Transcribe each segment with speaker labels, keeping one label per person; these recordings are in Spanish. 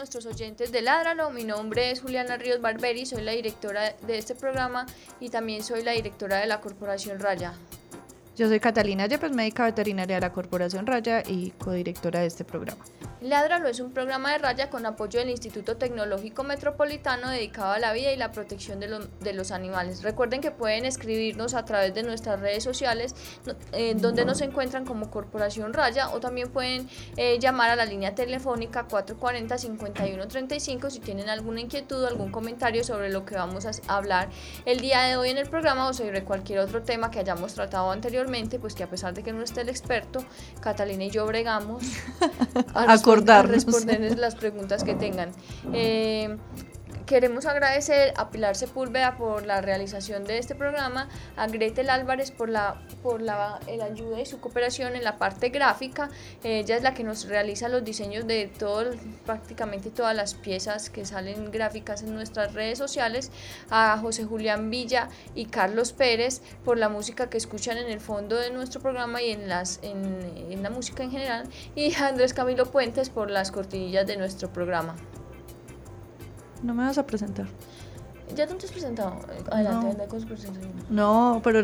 Speaker 1: Nuestros oyentes de Ládralo. Mi nombre es Juliana Ríos Barberi, soy la directora de este programa y también soy la directora de la Corporación Raya.
Speaker 2: Yo soy Catalina Yepes, médica veterinaria de la Corporación Raya y codirectora de este programa.
Speaker 1: Ládralo es un programa de raya con apoyo del Instituto Tecnológico Metropolitano dedicado a la vida y la protección de, los animales. Recuerden que pueden escribirnos a través de nuestras redes sociales donde nos encuentran como Corporación Raya o también pueden eh, llamar a la línea telefónica 440-5135 si tienen alguna inquietud o algún comentario sobre lo que vamos a hablar el día de hoy en el programa o sobre cualquier otro tema que hayamos tratado anteriormente, pues que a pesar de que no esté el experto, Catalina y yo bregamos.
Speaker 2: A
Speaker 1: responder las preguntas que tengan. Eh, Queremos agradecer a Pilar Sepúlveda por la realización de este programa, a Gretel Álvarez por la, por la el ayuda y su cooperación en la parte gráfica. Ella es la que nos realiza los diseños de todo, prácticamente todas las piezas que salen gráficas en nuestras redes sociales. A José Julián Villa y Carlos Pérez por la música que escuchan en el fondo de nuestro programa y en, las, en, en la música en general. Y a Andrés Camilo Puentes por las cortinillas de nuestro programa.
Speaker 2: No me vas a presentar.
Speaker 1: ¿Ya te has presentado? Adelante, no. con.
Speaker 2: No, pero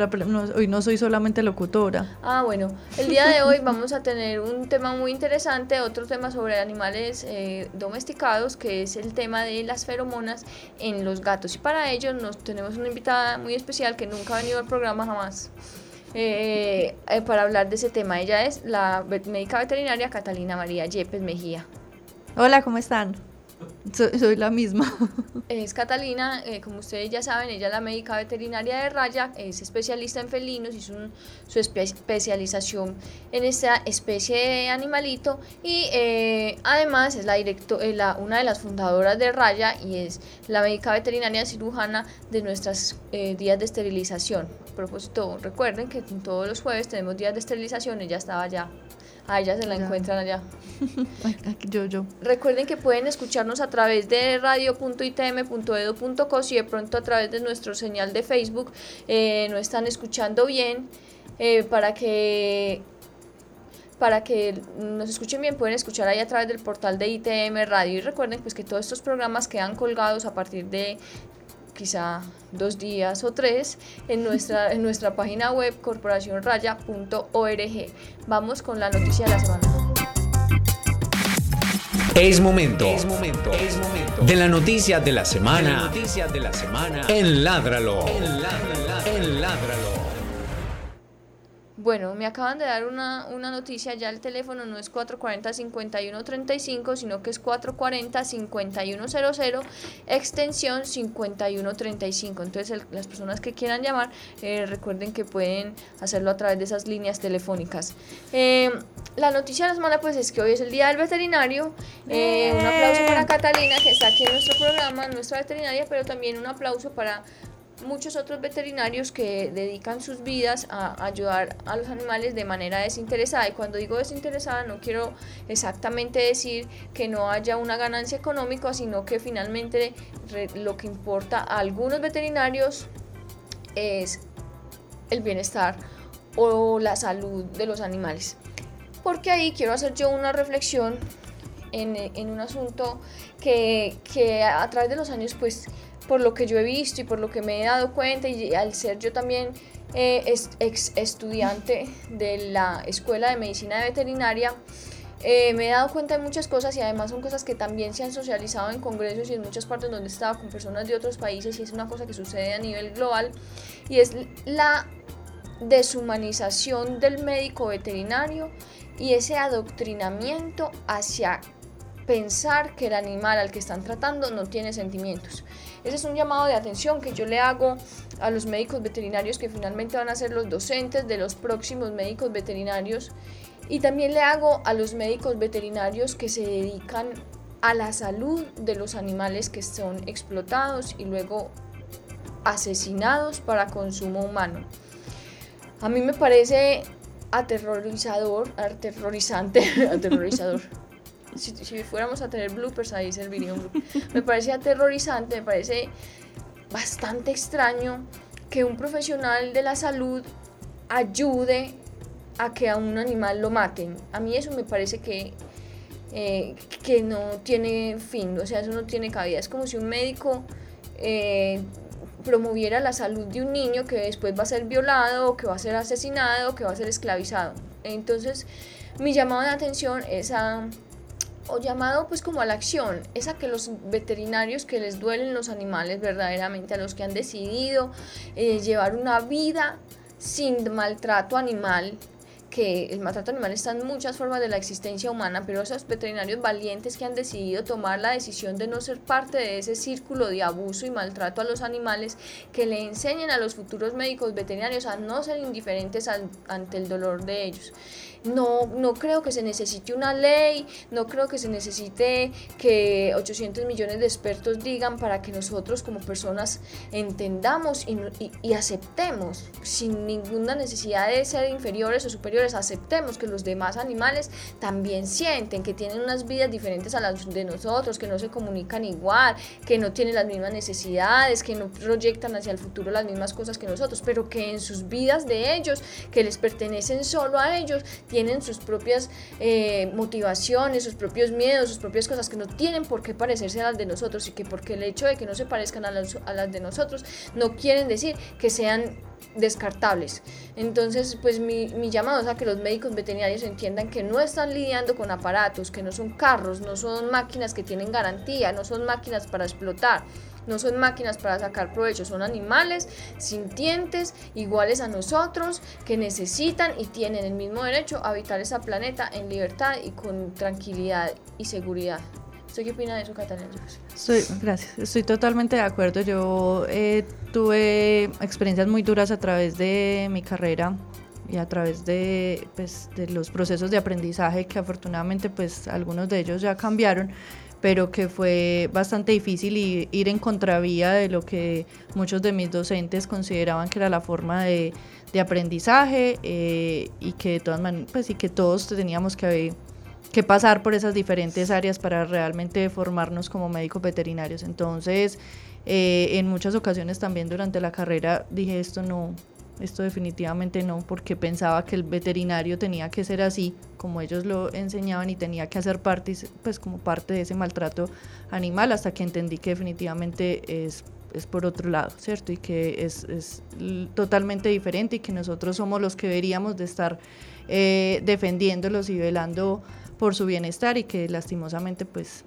Speaker 2: hoy no soy solamente locutora.
Speaker 1: Ah, bueno. El día de hoy vamos a tener un tema muy interesante, otro tema sobre animales eh, domesticados, que es el tema de las feromonas en los gatos. Y para ello nos tenemos una invitada muy especial que nunca ha venido al programa jamás. Eh, eh, para hablar de ese tema. Ella es la médica veterinaria Catalina María Yepes Mejía.
Speaker 2: Hola, ¿cómo están? Soy, la misma.
Speaker 1: Es Catalina, eh, como ustedes ya saben, ella es la médica veterinaria de Raya, es especialista en felinos, hizo su especialización en esta especie de animalito y eh, además es la, directo, eh, la una de las fundadoras de Raya y es la médica veterinaria cirujana de nuestros días de esterilización. A propósito, recuerden que todos los jueves tenemos días de esterilización, ella estaba allá a ella se la encuentran allá.
Speaker 2: yo, yo.
Speaker 1: Recuerden que pueden escucharnos a través de radio.itm.edu.co si de pronto a través de nuestro señal de Facebook eh, no están escuchando bien, eh, para que para que nos escuchen bien pueden escuchar ahí a través del portal de ITM Radio y recuerden pues que todos estos programas quedan colgados a partir de quizá dos días o tres en nuestra, en nuestra página web corporacionraya.org. Vamos con la noticia de la semana.
Speaker 3: Es momento, es momento, es momento de la noticia de la semana, de de la semana en Ládralo. En Ládralo.
Speaker 1: Bueno, me acaban de dar una, noticia, ya el teléfono no es 440-5135, sino que es 440-5100, extensión 5135. Entonces las personas que quieran llamar, eh, recuerden que pueden hacerlo a través de esas líneas telefónicas. Eh, la noticia de la semana pues es que hoy es el Día del Veterinario. Eh, un aplauso para Catalina que está aquí en nuestro programa, nuestra veterinaria, pero también un aplauso para muchos otros veterinarios que dedican sus vidas a ayudar a los animales de manera desinteresada. Y cuando digo desinteresada no quiero exactamente decir que no haya una ganancia económica, sino que finalmente lo que importa a algunos veterinarios es el bienestar o la salud de los animales. Porque ahí quiero hacer yo una reflexión en, un asunto que, que a través de los años pues por lo que yo he visto y por lo que me he dado cuenta y al ser yo también eh, ex estudiante de la Escuela de Medicina Veterinaria, eh, me he dado cuenta de muchas cosas y además son cosas que también se han socializado en congresos y en muchas partes donde he estado con personas de otros países y es una cosa que sucede a nivel global y es la deshumanización del médico veterinario y ese adoctrinamiento hacia pensar que el animal al que están tratando no tiene sentimientos. Ese es un llamado de atención que yo le hago a los médicos veterinarios que finalmente van a ser los docentes de los próximos médicos veterinarios Y también le hago a los médicos veterinarios que se dedican a la salud de los animales que son explotados y luego asesinados para consumo humano. A mí me parece aterrorizador, aterrorizante, aterrorizador. Si, fuéramos a tener bloopers ahí serviría un Me parece aterrorizante, me parece bastante extraño que un profesional de la salud ayude a que a un animal lo maten. A mí eso me parece que, eh, que no tiene fin, o sea, eso no tiene cabida. Es como si un médico eh, promoviera la salud de un niño que después va a ser violado, que va a ser asesinado, que va a ser esclavizado. Entonces, mi llamado de atención es a o llamado pues como a la acción, es a que los veterinarios que les duelen los animales verdaderamente, a los que han decidido eh, llevar una vida sin maltrato animal, que el maltrato animal está en muchas formas de la existencia humana, pero esos veterinarios valientes que han decidido tomar la decisión de no ser parte de ese círculo de abuso y maltrato a los animales, que le enseñen a los futuros médicos veterinarios a no ser indiferentes ante el dolor de ellos. No, no creo que se necesite una ley, no creo que se necesite que 800 millones de expertos digan para que nosotros como personas entendamos y, y, aceptemos, sin ninguna necesidad de ser inferiores o superiores, aceptemos que los demás animales también sienten, que tienen unas vidas diferentes a las de nosotros, que no se comunican igual, que no tienen las mismas necesidades, que no proyectan hacia el futuro las mismas cosas que nosotros, pero que en sus vidas de ellos, que les pertenecen solo a ellos, sus propias eh, motivaciones, sus propios miedos, sus propias cosas que no tienen por qué parecerse a las de nosotros y que porque el hecho de que no se parezcan a las, a las de nosotros no quieren decir que sean descartables. Entonces, pues mi, mi, llamado es a que los médicos veterinarios entiendan que no están lidiando con aparatos, que no son carros, no son máquinas que tienen garantía, no son máquinas para explotar, no son máquinas para sacar provecho, son animales sintientes, iguales a nosotros, que necesitan y tienen el mismo derecho a habitar ese planeta en libertad y con tranquilidad y seguridad. Qué opina de eso, Catalina?
Speaker 2: Gracias, estoy totalmente de acuerdo. Yo eh, tuve experiencias muy duras a través de mi carrera y a través de, pues, de los procesos de aprendizaje que afortunadamente pues algunos de ellos ya cambiaron pero que fue bastante difícil ir en contravía de lo que muchos de mis docentes consideraban que era la forma de, aprendizaje eh, y que todas pues y que todos teníamos que, que pasar por esas diferentes áreas para realmente formarnos como médicos veterinarios. Entonces, eh, en muchas ocasiones también durante la carrera dije esto no, esto definitivamente no, porque pensaba que el veterinario tenía que ser así, como ellos lo enseñaban, y tenía que hacer parte, pues como parte de ese maltrato animal, hasta que entendí que definitivamente es, es por otro lado, ¿cierto? Y que es, es, totalmente diferente y que nosotros somos los que deberíamos de estar eh, defendiéndolos y velando por su bienestar y que lastimosamente pues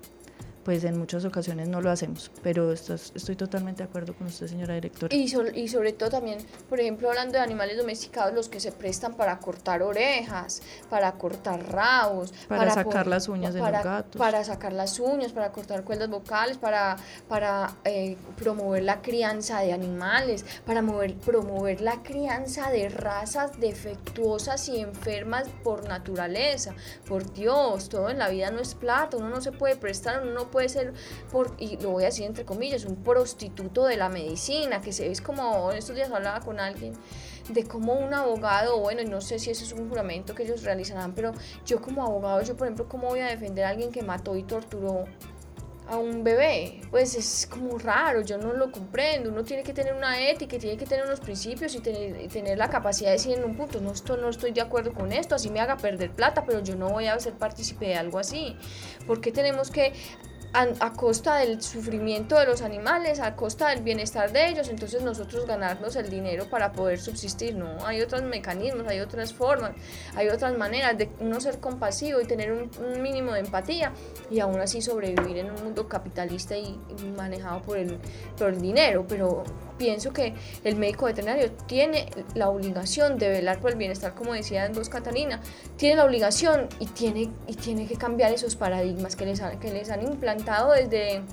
Speaker 2: pues en muchas ocasiones no lo hacemos. Pero estoy totalmente de acuerdo con usted, señora directora.
Speaker 1: Y, y sobre todo también, por ejemplo, hablando de animales domesticados, los que se prestan para cortar orejas, para cortar rabos,
Speaker 2: para, sacar las uñas de
Speaker 1: los
Speaker 2: gatos.
Speaker 1: Para sacar las uñas, para cortar cuerdas vocales, para, para eh, promover la crianza de animales, para mover, promover la crianza de razas defectuosas y enfermas por naturaleza. Por Dios, todo en la vida no es plata, uno no se puede prestar, uno no puede puede ser, por, y lo voy a decir entre comillas, un prostituto de la medicina, que se es como, en estos días hablaba con alguien de cómo un abogado, bueno, no sé si eso es un juramento que ellos realizarán, pero yo como abogado, yo por ejemplo, ¿cómo voy a defender a alguien que mató y torturó a un bebé, pues es como raro, yo no lo comprendo, uno tiene que tener una ética, tiene que tener unos principios y tener, tener, la capacidad de decir en un punto, no, esto, no estoy de acuerdo con esto, así me haga perder plata, pero yo no voy a ser partícipe de algo así, porque tenemos que a, costa del sufrimiento de los animales, a costa del bienestar de ellos, entonces nosotros ganarnos el dinero para poder subsistir, no, hay otros mecanismos, hay otras formas, hay otras maneras de uno ser compasivo y tener un, mínimo de empatía y aún así sobrevivir en un mundo capitalista y, manejado por el, por el dinero, pero pienso que el médico veterinario tiene la obligación de velar por el bienestar, como decía Dos Catalina, tiene la obligación y tiene, y tiene que cambiar esos paradigmas que les, que les han implantado desde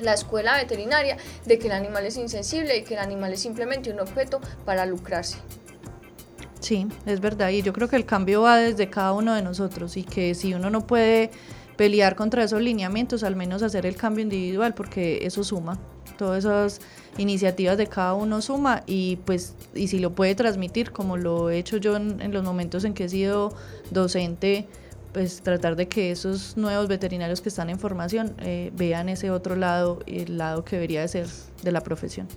Speaker 1: la escuela veterinaria de que el animal es insensible y que el animal es simplemente un objeto para lucrarse.
Speaker 2: Sí, es verdad. Y yo creo que el cambio va desde cada uno de nosotros y que si uno no puede pelear contra esos lineamientos, al menos hacer el cambio individual, porque eso suma. Todas esas iniciativas de cada uno suma y pues y si lo puede transmitir como lo he hecho yo en, los momentos en que he sido docente pues tratar de que esos nuevos veterinarios que están en formación eh, vean ese otro lado el lado que debería de ser de la profesión.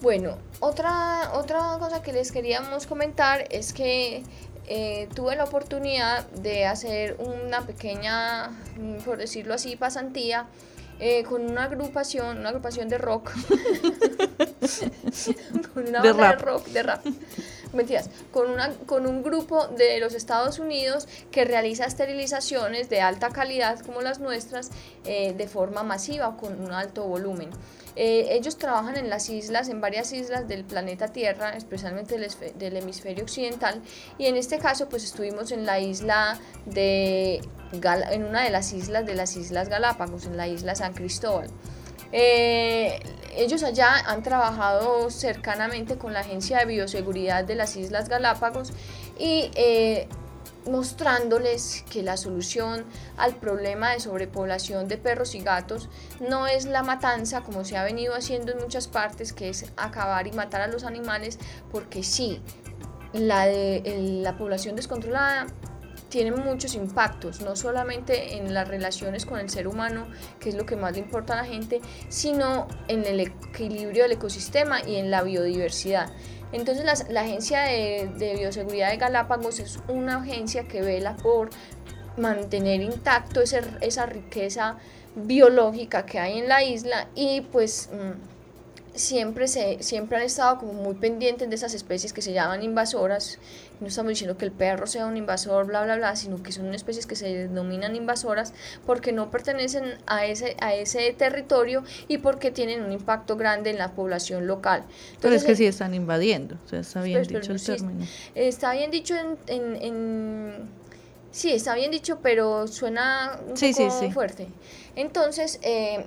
Speaker 1: Bueno otra otra cosa que les queríamos comentar es que eh, tuve la oportunidad de hacer una pequeña, por decirlo así, pasantía eh, con una agrupación, una agrupación de rock, con una de, de rock, de rap. Mentiras, con, una, con un grupo de los Estados Unidos que realiza esterilizaciones de alta calidad como las nuestras eh, de forma masiva con un alto volumen. Eh, ellos trabajan en las islas, en varias islas del planeta Tierra, especialmente del, del, hemisferio occidental, y en este caso pues estuvimos en la isla de en una de las islas de las Islas Galápagos, en la isla San Cristóbal. Eh, ellos allá han trabajado cercanamente con la Agencia de Bioseguridad de las Islas Galápagos y eh, mostrándoles que la solución al problema de sobrepoblación de perros y gatos no es la matanza como se ha venido haciendo en muchas partes, que es acabar y matar a los animales, porque sí, la, de, la población descontrolada tiene muchos impactos, no solamente en las relaciones con el ser humano, que es lo que más le importa a la gente, sino en el equilibrio del ecosistema y en la biodiversidad. Entonces la, Agencia de, Bioseguridad de Galápagos es una agencia que vela por mantener intacto esa riqueza biológica que hay en la isla y pues... Mm, siempre, se, siempre han estado como muy pendientes de esas especies que se llaman invasoras. No estamos diciendo que el perro sea un invasor, bla, bla, bla, sino que son especies que se denominan invasoras porque no pertenecen a ese, a ese territorio y porque tienen un impacto grande en la población local.
Speaker 2: Pero es que sí están invadiendo, o sea, está bien dicho el término.
Speaker 1: está bien dicho en, en, Sí, está bien dicho, pero suena un poco fuerte. Entonces, eh,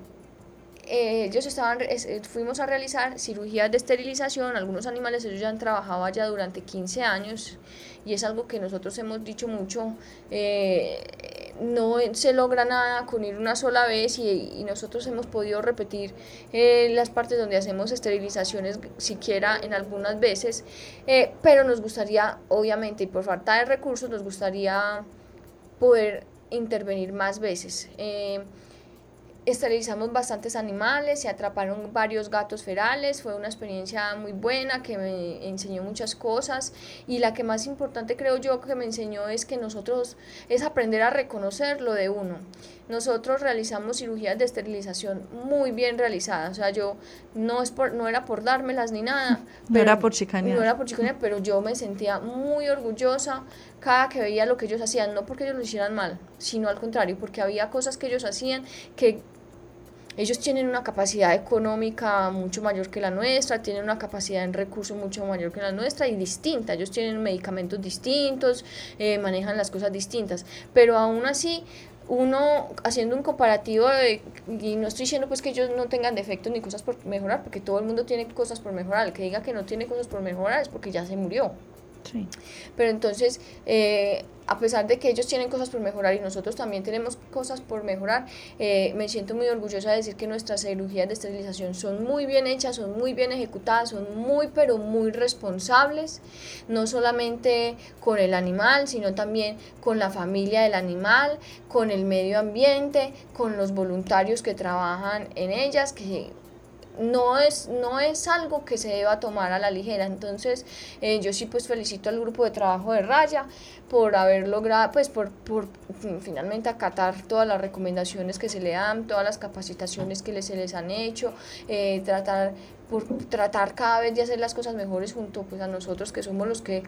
Speaker 1: eh, ellos estaban, eh, fuimos a realizar cirugías de esterilización, algunos animales ellos ya han trabajado allá durante 15 años y es algo que nosotros hemos dicho mucho, eh, no se logra nada con ir una sola vez y, nosotros hemos podido repetir las partes donde hacemos esterilizaciones siquiera en algunas veces, pero nos gustaría, obviamente, y por falta de recursos, nos gustaría poder intervenir más veces esterilizamos bastantes animales, se atraparon varios gatos ferales, fue una experiencia muy buena que me enseñó muchas cosas y la que más importante creo yo que me enseñó es que nosotros es aprender a reconocer lo de uno. Nosotros realizamos cirugías de esterilización muy bien realizadas, o sea, yo no es por, no era por dármelas ni nada,
Speaker 2: no era por chicanear.
Speaker 1: No era por chicanear, pero yo me sentía muy orgullosa cada que veía lo que ellos hacían, no porque ellos lo hicieran mal, sino al contrario, porque había cosas que ellos hacían que ellos tienen una capacidad económica mucho mayor que la nuestra, tienen una capacidad en recursos mucho mayor que la nuestra y distinta. Ellos tienen medicamentos distintos, eh, manejan las cosas distintas, pero aún así uno haciendo un comparativo y no estoy diciendo pues que ellos no tengan defectos ni cosas por mejorar, porque todo el mundo tiene cosas por mejorar, el que diga que no tiene cosas por mejorar es porque ya se murió. Pero entonces, eh, a pesar de que ellos tienen cosas por mejorar y nosotros también tenemos cosas por mejorar, eh, me siento muy orgullosa de decir que nuestras cirugías de esterilización son muy bien hechas, son muy bien ejecutadas, son muy pero muy responsables, no solamente con el animal, sino también con la familia del animal, con el medio ambiente, con los voluntarios que trabajan en ellas, que no es, no es algo que se deba tomar a la ligera. Entonces, eh, yo sí pues felicito al grupo de trabajo de Raya por haber logrado, pues por, por finalmente acatar todas las recomendaciones que se le dan, todas las capacitaciones que se les han hecho, eh, tratar por tratar cada vez de hacer las cosas mejores junto pues a nosotros que somos los que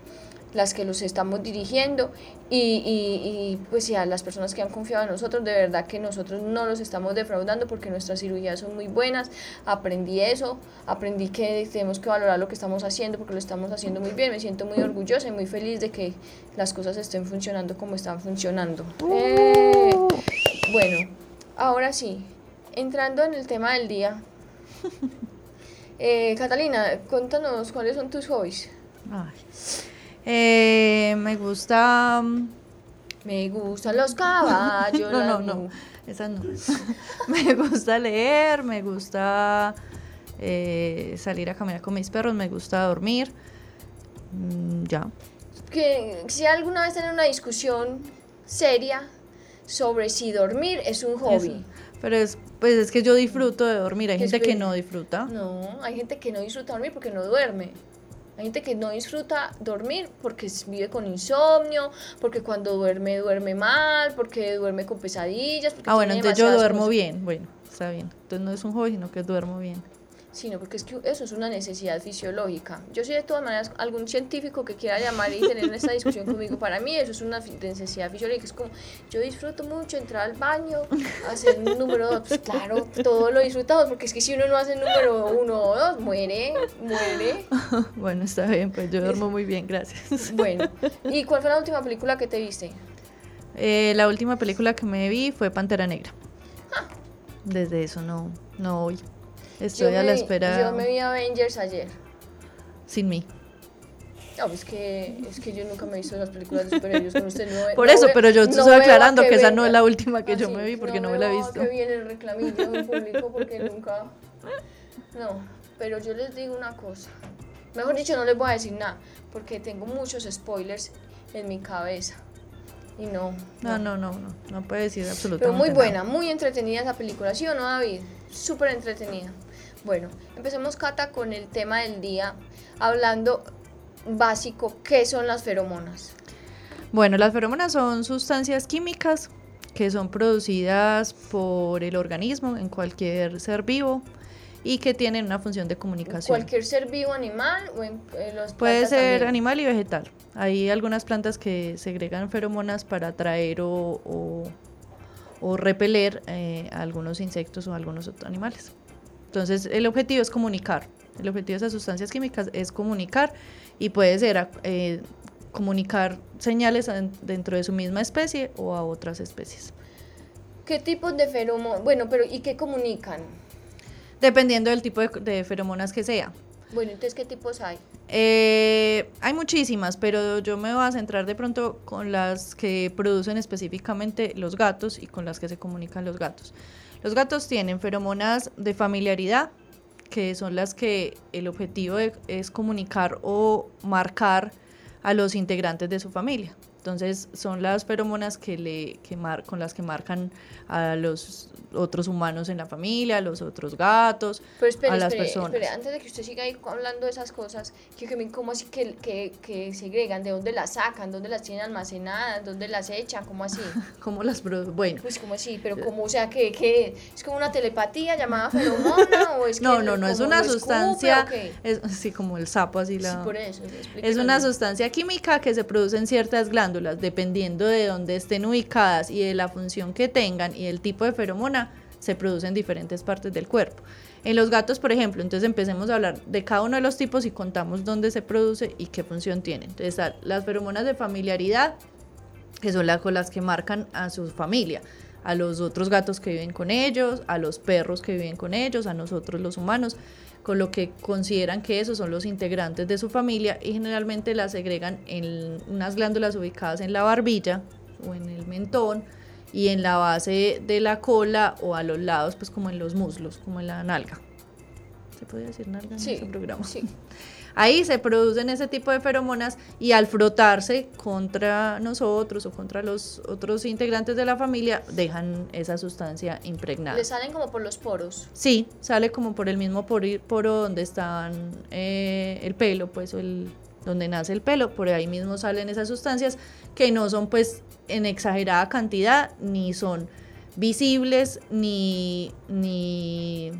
Speaker 1: las que los estamos dirigiendo y, y, y, pues a las personas que han confiado en nosotros, de verdad que nosotros no los estamos defraudando porque nuestras cirugías son muy buenas, aprendí eso, aprendí que tenemos que valorar lo que estamos haciendo porque lo estamos haciendo muy bien, me siento muy orgullosa y muy feliz de que las cosas estén funcionando como están funcionando. Eh, bueno, ahora sí, entrando en el tema del día. Eh, Catalina, cuéntanos cuáles son tus hobbies.
Speaker 2: Eh, me gusta... mm,
Speaker 1: Me gustan los caballos.
Speaker 2: No, no, no, esa no. me gusta leer, me gusta eh, salir a caminar con mis perros, me gusta dormir. Mm, ya.
Speaker 1: Que si alguna vez tienen una discusión seria sobre si dormir es un hobby.
Speaker 2: Eso. Pero es, pues es que yo disfruto de dormir, hay gente que no disfruta.
Speaker 1: No, hay gente que no disfruta dormir porque no duerme. Hay gente que no disfruta dormir porque vive con insomnio, porque cuando duerme duerme mal, porque duerme con pesadillas. Porque
Speaker 2: Ah, bueno, entonces yo duermo
Speaker 1: cosas.
Speaker 2: bien, bueno, está bien. Entonces no es un hobby, sino que duermo bien.
Speaker 1: Sí, no, porque es que eso es una necesidad fisiológica. Yo soy de todas maneras algún científico que quiera llamar y tener esta discusión conmigo. Para mí eso es una necesidad fisiológica. Es como, yo disfruto mucho entrar al baño, hacer un número dos. Pues claro, todo lo disfrutamos, porque es que si uno no hace el número uno o dos, muere, muere.
Speaker 2: bueno, está bien, pues yo duermo muy bien, gracias.
Speaker 1: Bueno, ¿y cuál fue la última película que te viste?
Speaker 2: Eh, la última película que me vi fue Pantera Negra. Desde eso no, no voy. Estoy
Speaker 1: Yo
Speaker 2: a la
Speaker 1: me-
Speaker 2: espera
Speaker 1: Yo me vi Avengers ayer.
Speaker 2: sin mí.
Speaker 1: No, es que, es que yo nunca me he visto las películas de superhéroes con usted. No,
Speaker 2: Por
Speaker 1: no
Speaker 2: eso, pero yo
Speaker 1: no
Speaker 2: estoy
Speaker 1: a
Speaker 2: aclarando que esa no es la última que
Speaker 1: Ah,
Speaker 2: yo
Speaker 1: sí,
Speaker 2: me vi porque no, me la he visto.
Speaker 1: que viene el reclamillo en público porque nunca... No, pero yo les digo una cosa. Mejor dicho, no les voy a decir nada porque tengo muchos spoilers en mi cabeza. Y no.
Speaker 2: No, no, no, no, no puede decir absolutamente
Speaker 1: Pero muy
Speaker 2: nada.
Speaker 1: buena, muy entretenida esa película, ¿sí o no, David? Súper entretenida. Bueno, empecemos, Cata, con el tema del día, hablando básico, ¿qué son las feromonas?
Speaker 2: Bueno, las feromonas son sustancias químicas que son producidas por el organismo en cualquier ser vivo y que tienen una función de comunicación.
Speaker 1: ¿Cualquier ser vivo animal o en, los
Speaker 2: Puede ser
Speaker 1: también?
Speaker 2: animal y vegetal. Hay algunas plantas que segregan feromonas para atraer o, o- o repeler eh, a algunos insectos o a algunos otros animales. Entonces, el objetivo es comunicar. El objetivo de esas sustancias químicas es comunicar y puede ser eh, comunicar señales en- dentro de su misma especie o a otras especies.
Speaker 1: ¿Qué tipos de feromonas? Bueno, pero ¿y qué comunican?
Speaker 2: Dependiendo del tipo de, de feromonas que sea.
Speaker 1: Bueno, entonces, ¿qué tipos hay?
Speaker 2: Eh, hay muchísimas, pero yo me voy a centrar de pronto con las que producen específicamente los gatos y con las que se comunican los gatos. Los gatos tienen feromonas de familiaridad, que son las que el objetivo es comunicar o marcar a los integrantes de su familia. Entonces son las feromonas que le, que mar- con las que marcan a los otros humanos en la familia, a los otros gatos,
Speaker 1: Pero espere,
Speaker 2: a las
Speaker 1: espere,
Speaker 2: personas.
Speaker 1: espere, antes de que usted siga ahí hablando de esas cosas, que, que, ¿cómo así que, que, que segregan? ¿De dónde las sacan? ¿Dónde las tienen almacenadas? ¿Dónde las echan? ¿Cómo así?
Speaker 2: ¿Cómo las Bueno,
Speaker 1: Pues como así, pero como, o sea, que, que es como una telepatía llamada feromona o es que
Speaker 2: No, no, no, es una
Speaker 1: escupe,
Speaker 2: sustancia,
Speaker 1: qué?
Speaker 2: es así como el sapo, así
Speaker 1: Sí,
Speaker 2: la...
Speaker 1: por eso.
Speaker 2: Es una sustancia química que se produce en ciertas glándulas, dependiendo de dónde estén ubicadas y de la función que tengan y el tipo de feromona, se produce en diferentes partes del cuerpo. En los gatos, por ejemplo, entonces empecemos a hablar de cada uno de los tipos y contamos dónde se produce y qué función tiene. Entonces, las feromonas de familiaridad, que son las las que marcan a su familia, a los otros gatos que viven con ellos, a los perros que viven con ellos, a nosotros los humanos, con lo que consideran que esos son los integrantes de su familia y generalmente las segregan en unas glándulas ubicadas en la barbilla o en el mentón y en la base de la cola o a los lados, pues como en los muslos, como en la nalga. ¿Se puede decir nalga en
Speaker 1: Sí,
Speaker 2: este programa?
Speaker 1: sí.
Speaker 2: Ahí se producen ese tipo de feromonas y al frotarse contra nosotros o contra los otros integrantes de la familia, dejan esa sustancia impregnada.
Speaker 1: Le salen como por los poros.
Speaker 2: Sí, sale como por el mismo poro donde están eh, el pelo, pues, o el, donde nace el pelo, por ahí mismo salen esas sustancias que no son pues en exagerada cantidad, ni son visibles, ni, ni,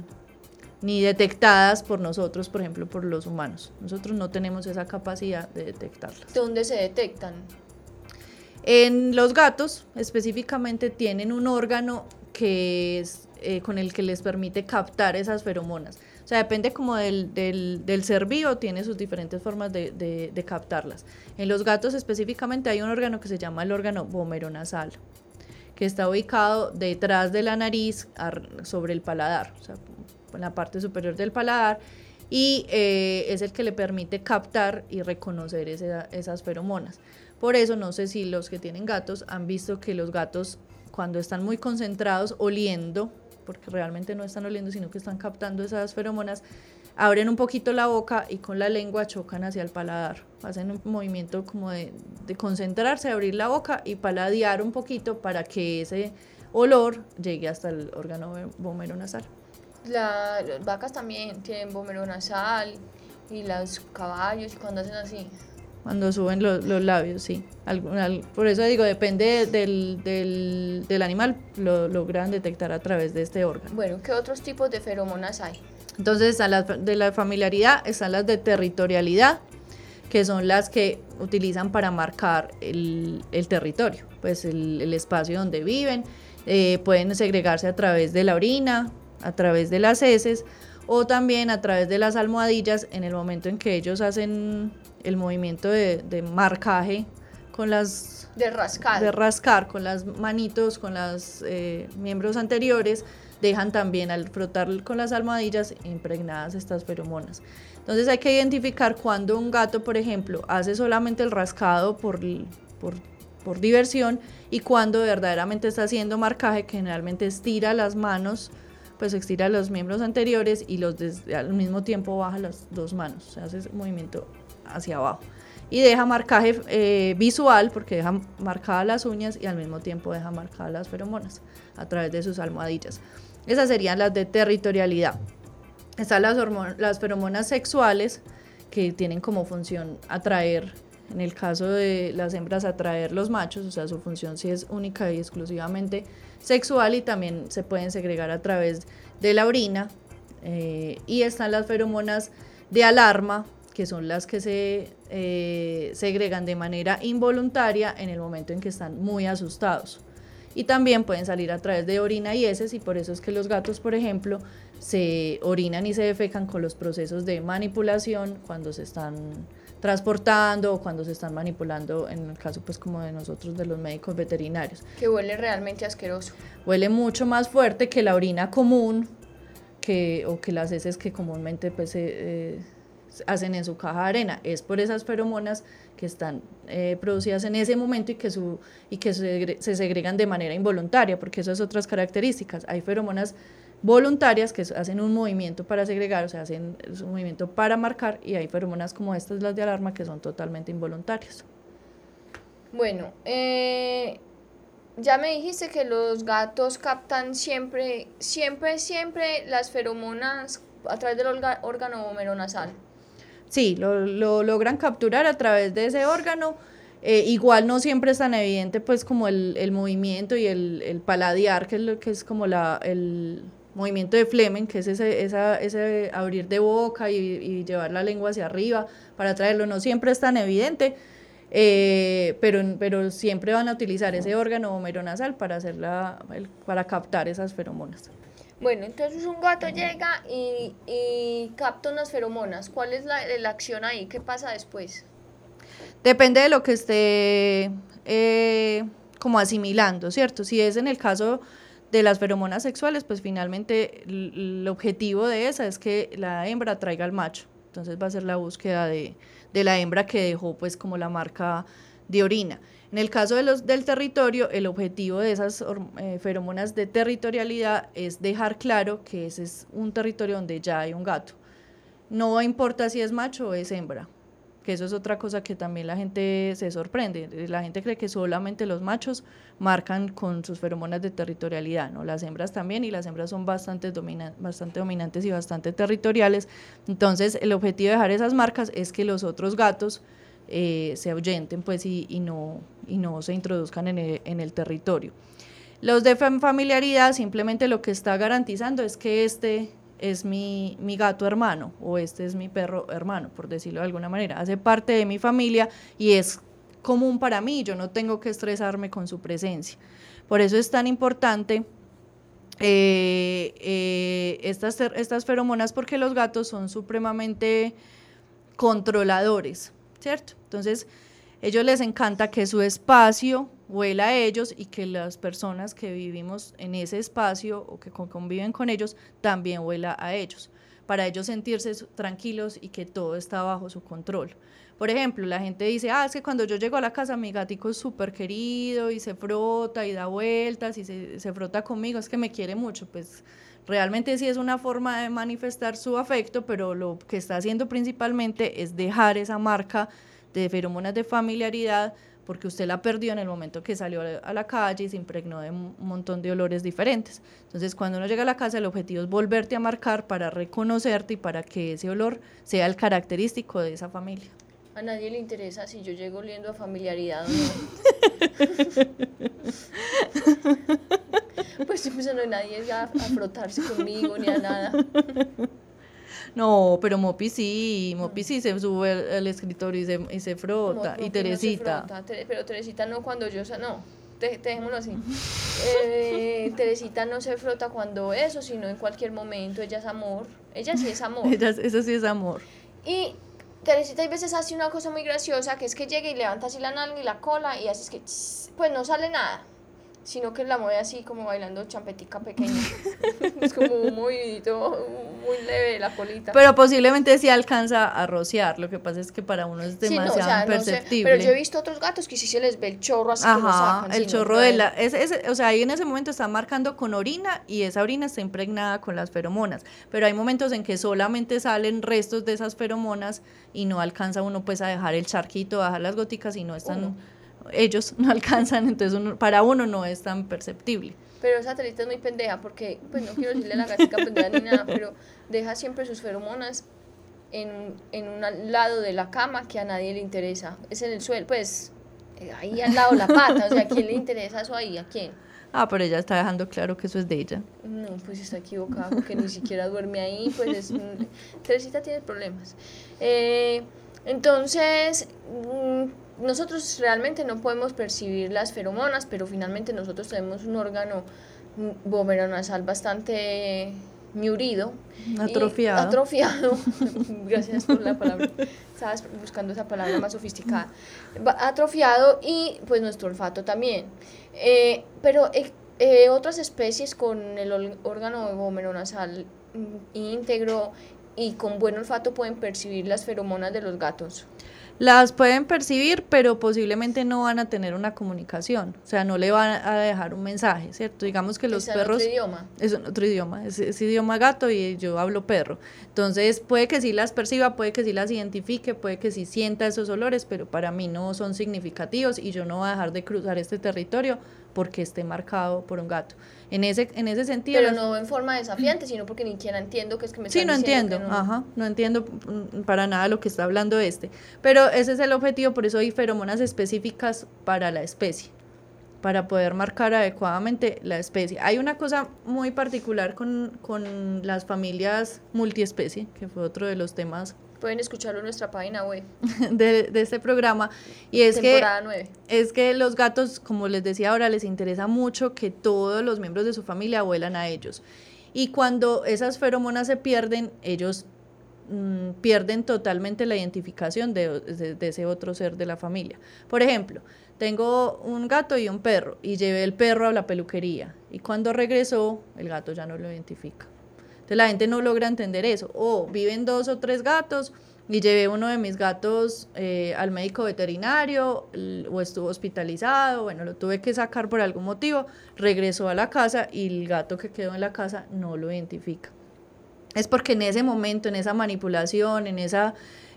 Speaker 2: ni detectadas por nosotros, por ejemplo, por los humanos. Nosotros no tenemos esa capacidad de detectarlas.
Speaker 1: ¿Dónde se detectan?
Speaker 2: En los gatos específicamente tienen un órgano que es eh, con el que les permite captar esas feromonas. O sea, depende como del, del, del ser vivo, tiene sus diferentes formas de, de- de captarlas. En los gatos específicamente hay un órgano que se llama el órgano vomeronasal, que está ubicado detrás de la nariz ar- sobre el paladar, o sea, en la parte superior del paladar, y eh, es el que le permite captar y reconocer esas feromonas. Por eso no sé si los que tienen gatos han visto que los gatos cuando están muy concentrados oliendo, porque realmente no están oliendo, sino que están captando esas feromonas, abren un poquito la boca y con la lengua chocan hacia el paladar. Hacen un movimiento como de, de concentrarse, abrir la boca y paladear un poquito para que ese olor llegue hasta el órgano vomero nasal.
Speaker 1: Las vacas también tienen vómero nasal y los caballos cuando hacen así.
Speaker 2: Cuando suben los, labios, sí. por eso digo, depende del, del, del animal, lo logran detectar a través de este órgano.
Speaker 1: Bueno, ¿qué otros tipos de feromonas hay?
Speaker 2: Entonces están las de la familiaridad, están las de territorialidad, que son las que utilizan para marcar el, el territorio, pues el, el, espacio donde viven. Eh, pueden segregarse a través de la orina, a través de las heces o también a través de las almohadillas en el momento en que ellos hacen el movimiento de, de marcaje con las...
Speaker 1: De rascar.
Speaker 2: De rascar con las manitos, con los eh, miembros anteriores dejan también al frotar con las almohadillas impregnadas estas feromonas. Entonces hay que identificar cuando un gato, por ejemplo, hace solamente el rascado por, por, por diversión y cuando verdaderamente está haciendo marcaje, que generalmente estira las manos, pues estira los miembros anteriores y los al mismo tiempo baja las dos manos, o hace ese movimiento hacia abajo. Y deja marcaje eh, visual porque deja marcadas las uñas y al mismo tiempo deja marcadas las feromonas a través de sus almohadillas. Esas serían las de territorialidad. Están las, las feromonas sexuales que tienen como función atraer, en el caso de las hembras, atraer los machos, o sea, su función sí es única y exclusivamente sexual y también se pueden segregar a través de la orina. Eh, y están las feromonas de alarma, que son las que se eh, segregan de manera involuntaria en el momento en que están muy asustados y también pueden salir a través de orina y heces y por eso es que los gatos, por ejemplo, se orinan y se defecan con los procesos de manipulación cuando se están transportando o cuando se están manipulando, en el caso pues como de nosotros de los médicos veterinarios.
Speaker 1: Que huele realmente asqueroso.
Speaker 2: Huele mucho más fuerte que la orina común que, o que las heces que comúnmente pues eh, hacen en su caja de arena. Es por esas feromonas que están eh, producidas en ese momento y que, su, y que se, se, segregan de manera involuntaria, porque esas otras características. Hay feromonas voluntarias que hacen un movimiento para segregar, o sea, hacen un movimiento para marcar, y hay feromonas como estas, las de alarma, que son totalmente involuntarias.
Speaker 1: Bueno, eh, ya me dijiste que los gatos captan siempre, siempre, siempre las feromonas a través del órgano nasal
Speaker 2: sí, lo, logran capturar a través de ese órgano. Eh, igual no siempre es tan evidente pues como el, movimiento y el, el, paladear, que es, lo, que es como la, el movimiento de Flemen, que es ese, ese abrir de boca y, llevar la lengua hacia arriba para traerlo. No siempre es tan evidente, eh, pero, pero siempre van a utilizar ese órgano homeronasal para, hacer la, para captar esas feromonas.
Speaker 1: Bueno, entonces un gato llega y, y capta unas feromonas. ¿Cuál es la, la, acción ahí? ¿Qué pasa después?
Speaker 2: Depende de lo que esté eh, como asimilando, ¿cierto? Si es en el caso de las feromonas sexuales, pues finalmente el objetivo de esa es que la hembra traiga al macho. Entonces va a ser la búsqueda de, de la hembra que dejó pues como la marca de orina. En el caso de los, del territorio, el objetivo de esas eh, feromonas de territorialidad es dejar claro que ese es un territorio donde ya hay un gato. No importa si es macho o es hembra, que eso es otra cosa que también la gente se sorprende. La gente cree que solamente los machos marcan con sus feromonas de territorialidad, ¿no? Las hembras también, y las hembras son bastante, bastante dominantes y bastante territoriales. Entonces, el objetivo de dejar esas marcas es que los otros gatos eh, se ahuyenten pues, y, no, y no se introduzcan en el, en el territorio. Los de familiaridad simplemente lo que está garantizando es que este es mi, mi, gato hermano o este es mi perro hermano, por decirlo de alguna manera. Hace parte de mi familia y es común para mí, yo no tengo que estresarme con su presencia. Por eso es tan importante eh, eh, estas, estas feromonas porque los gatos son supremamente controladores. ¿cierto? Entonces, ellos les encanta que su espacio huela a ellos y que las personas que vivimos en ese espacio o que conviven con ellos también huela a ellos. para ellos sentirse tranquilos y que todo está bajo su control. Por ejemplo, la gente dice, ah, es que cuando yo llego a la casa mi gatico es súper querido y se frota y da vueltas y se, se frota conmigo, es que me quiere mucho. Pues realmente sí es una forma de manifestar su afecto, pero lo que está haciendo principalmente es dejar esa marca de feromonas de familiaridad porque usted la perdió en el momento que salió a la calle y se impregnó de un montón de olores diferentes. Entonces, cuando uno llega a la casa, el objetivo es volverte a marcar para reconocerte y para que ese olor sea el característico de esa familia.
Speaker 1: A nadie le interesa si yo llego oliendo a familiaridad o no. pues, pues no hay nadie a, a frotarse conmigo ni a nada.
Speaker 2: No, pero Mopi sí, Mopi sí se sube al, escritorio y se, y se frota. y Teresita.
Speaker 1: pero Teresita no cuando yo, no, dejémoslo así. Eh, Teresita no se frota cuando eso, sino en cualquier momento. Ella es amor. Ella sí es amor.
Speaker 2: Ella, eso sí es amor.
Speaker 1: Y Teresita a veces hace una cosa muy graciosa, que es que llega y levanta así la nalga y la cola y es que, pues no sale nada sino que la mueve así como bailando champetica pequeña. es como un movimiento muy leve la colita.
Speaker 2: Pero posiblemente sí alcanza a rociar, lo que pasa es que para uno es demasiado imperceptible.
Speaker 1: pero yo he visto otros gatos que sí se les ve el chorro así
Speaker 2: Ajá, el chorro de la... o sea, ahí en ese momento está marcando con orina y esa orina está impregnada con las feromonas, pero hay momentos en que solamente salen restos de esas feromonas y no alcanza uno pues a dejar el charquito, a dejar las góticas y no están ellos no alcanzan, entonces para uno no es tan perceptible.
Speaker 1: Pero esa telita es muy pendeja porque, pues no quiero decirle a la gatica pendeja ni nada, pero deja siempre sus feromonas en, en un lado de la cama que a nadie le interesa. Es en el suelo, pues eh, ahí al lado de la pata, o sea, ¿a quién le interesa eso ahí? ¿A quién?
Speaker 2: Ah, pero ella está dejando claro que eso es de ella.
Speaker 1: No, pues está equivocada porque ni siquiera duerme ahí, pues es... Teresita tiene problemas. Eh, entonces... Nosotros realmente no podemos percibir las feromonas, pero finalmente nosotros tenemos un órgano nasal bastante ñurido.
Speaker 2: Atrofiado.
Speaker 1: atrofiado. Gracias por la palabra. Estabas buscando esa palabra más sofisticada. Atrofiado y pues nuestro olfato también. Eh, pero eh, eh, otras especies con el órgano nasal mm, íntegro y con buen olfato pueden percibir las feromonas de los gatos.
Speaker 2: Las pueden percibir, pero posiblemente no van a tener una comunicación, o sea, no le van a dejar un mensaje, ¿cierto? Digamos que los
Speaker 1: ¿Es
Speaker 2: perros...
Speaker 1: otro idioma?
Speaker 2: Es otro idioma, es, idioma gato y yo hablo perro. Entonces, puede que sí las perciba, puede que sí las identifique, puede que sí sienta esos olores, pero para mí no son significativos y yo no voy a dejar de cruzar este territorio porque esté marcado por un gato. En ese, en ese sentido...
Speaker 1: Pero no en forma desafiante, sino porque ni siquiera entiendo que es que me
Speaker 2: Sí, no entiendo, no... ajá, no entiendo para nada lo que está hablando este. Pero ese es el objetivo, por eso hay feromonas específicas para la especie para poder marcar adecuadamente la especie. Hay una cosa muy particular con, con las familias multiespecie, que fue otro de los temas
Speaker 1: Pueden escucharlo en nuestra página web.
Speaker 2: De, de este programa. Y es que, es que los gatos, como les decía ahora, les interesa mucho que todos los miembros de su familia vuelan a ellos. Y cuando esas feromonas se pierden, ellos mm, pierden totalmente la identificación de, de, ese otro ser de la familia. Por ejemplo, tengo un gato y un perro y llevé el perro a la peluquería y cuando regresó el gato ya no lo identifica. Entonces la gente no logra entender eso. O viven dos o tres gatos y llevé uno de mis gatos eh, al médico veterinario o estuvo hospitalizado, bueno, lo tuve que sacar por algún motivo, regresó a la casa y el gato que quedó en la casa no lo identifica. Es porque en ese momento, en esa manipulación, en esa...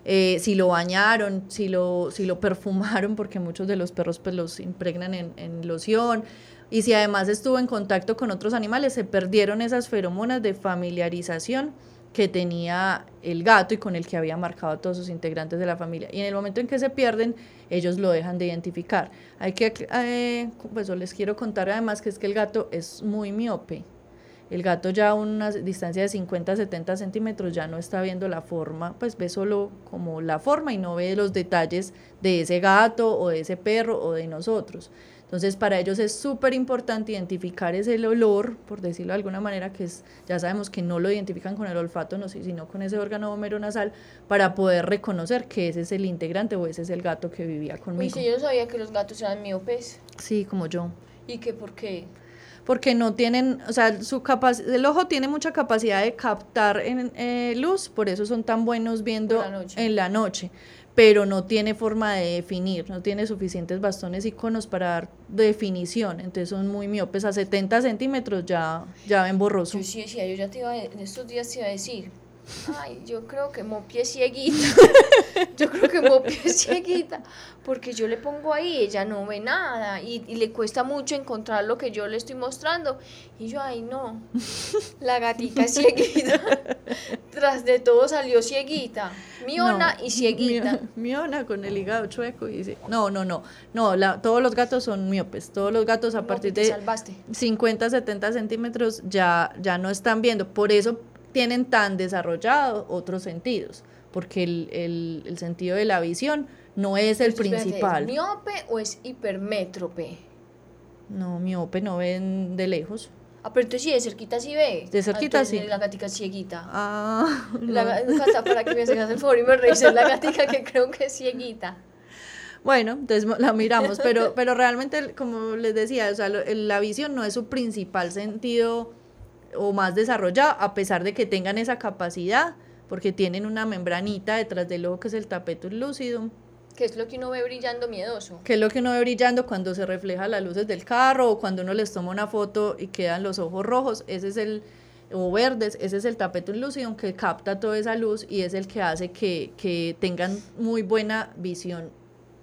Speaker 2: Eh, si lo bañaron, si lo, si lo perfumaron, porque muchos de los perros pues los impregnan en, en loción, y si además estuvo en contacto con otros animales, se perdieron esas feromonas de familiarización que tenía el gato y con el que había marcado a todos sus integrantes de la familia. Y en el momento en que se pierden, ellos lo dejan de identificar. Hay que, eh, pues les quiero contar además que es que el gato es muy miope. El gato ya a una distancia de 50 70 centímetros ya no está viendo la forma, pues ve solo como la forma y no ve los detalles de ese gato o de ese perro o de nosotros. Entonces, para ellos es súper importante identificar ese olor, por decirlo de alguna manera, que es, ya sabemos que no lo identifican con el olfato, no, sino con ese órgano nasal, para poder reconocer que ese es el integrante o ese es el gato que vivía conmigo.
Speaker 1: Y si yo sabía que los gatos eran miopes.
Speaker 2: Sí, como yo.
Speaker 1: ¿Y que por qué?
Speaker 2: porque no tienen, o sea, su el ojo tiene mucha capacidad de captar en, eh, luz, por eso son tan buenos viendo en la noche, pero no tiene forma de definir, no tiene suficientes bastones iconos para dar definición, entonces son muy miopes, a 70 centímetros ya, ya ven borroso.
Speaker 1: Yo sí decía, yo ya te iba, en estos días te iba a decir, Ay, yo creo que Mopi es cieguita. yo creo que Mopi es cieguita. Porque yo le pongo ahí, ella no ve nada. Y, le cuesta mucho encontrar lo que yo le estoy mostrando. Y yo, ay, no. La gatita es cieguita. Tras de todo salió cieguita. Miona y cieguita.
Speaker 2: Miona con el hígado chueco. Y dice, no, no, no. No, la, todos los gatos son miopes. Todos los gatos a partir de 50, 70 centímetros ya, ya no están viendo. Por eso tienen tan desarrollados otros sentidos, porque el, el, sentido de la visión no es el principal.
Speaker 1: ¿Es miope o es hipermétrope?
Speaker 2: No, miope no ven de lejos.
Speaker 1: Ah, pero entonces sí, de cerquita sí ve.
Speaker 2: De cerquita sí.
Speaker 1: La gatica cieguita.
Speaker 2: Ah,
Speaker 1: la gata, para que me hagas el favor y me revises la gatica que creo que es cieguita.
Speaker 2: Bueno, entonces la miramos, pero, pero realmente, como les decía, o sea, la visión no es su principal sentido o más desarrollado, a pesar de que tengan esa capacidad, porque tienen una membranita detrás del ojo que es el tapetus lucidum.
Speaker 1: ¿Qué es lo que uno ve brillando miedoso?
Speaker 2: ¿Qué es lo que uno ve brillando cuando se refleja las luces del carro o cuando uno les toma una foto y quedan los ojos rojos? Ese es el, o verdes, ese es el tapetus lucidum que capta toda esa luz y es el que hace que, que tengan muy buena visión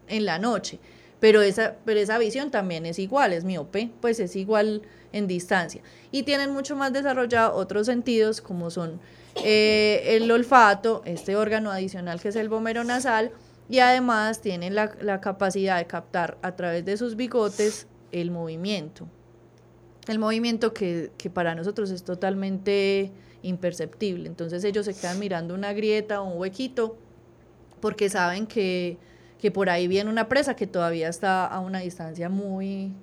Speaker 2: en la noche. Pero esa, pero esa visión también es igual, es miope, pues es igual en distancia. Y tienen mucho más desarrollado otros sentidos como son eh, el olfato, este órgano adicional que es el bomero nasal, y además tienen la, la capacidad de captar a través de sus bigotes el movimiento. El movimiento que, que para nosotros es totalmente imperceptible. Entonces ellos se quedan mirando una grieta o un huequito porque saben que, que por ahí viene una presa que todavía está a una distancia muy,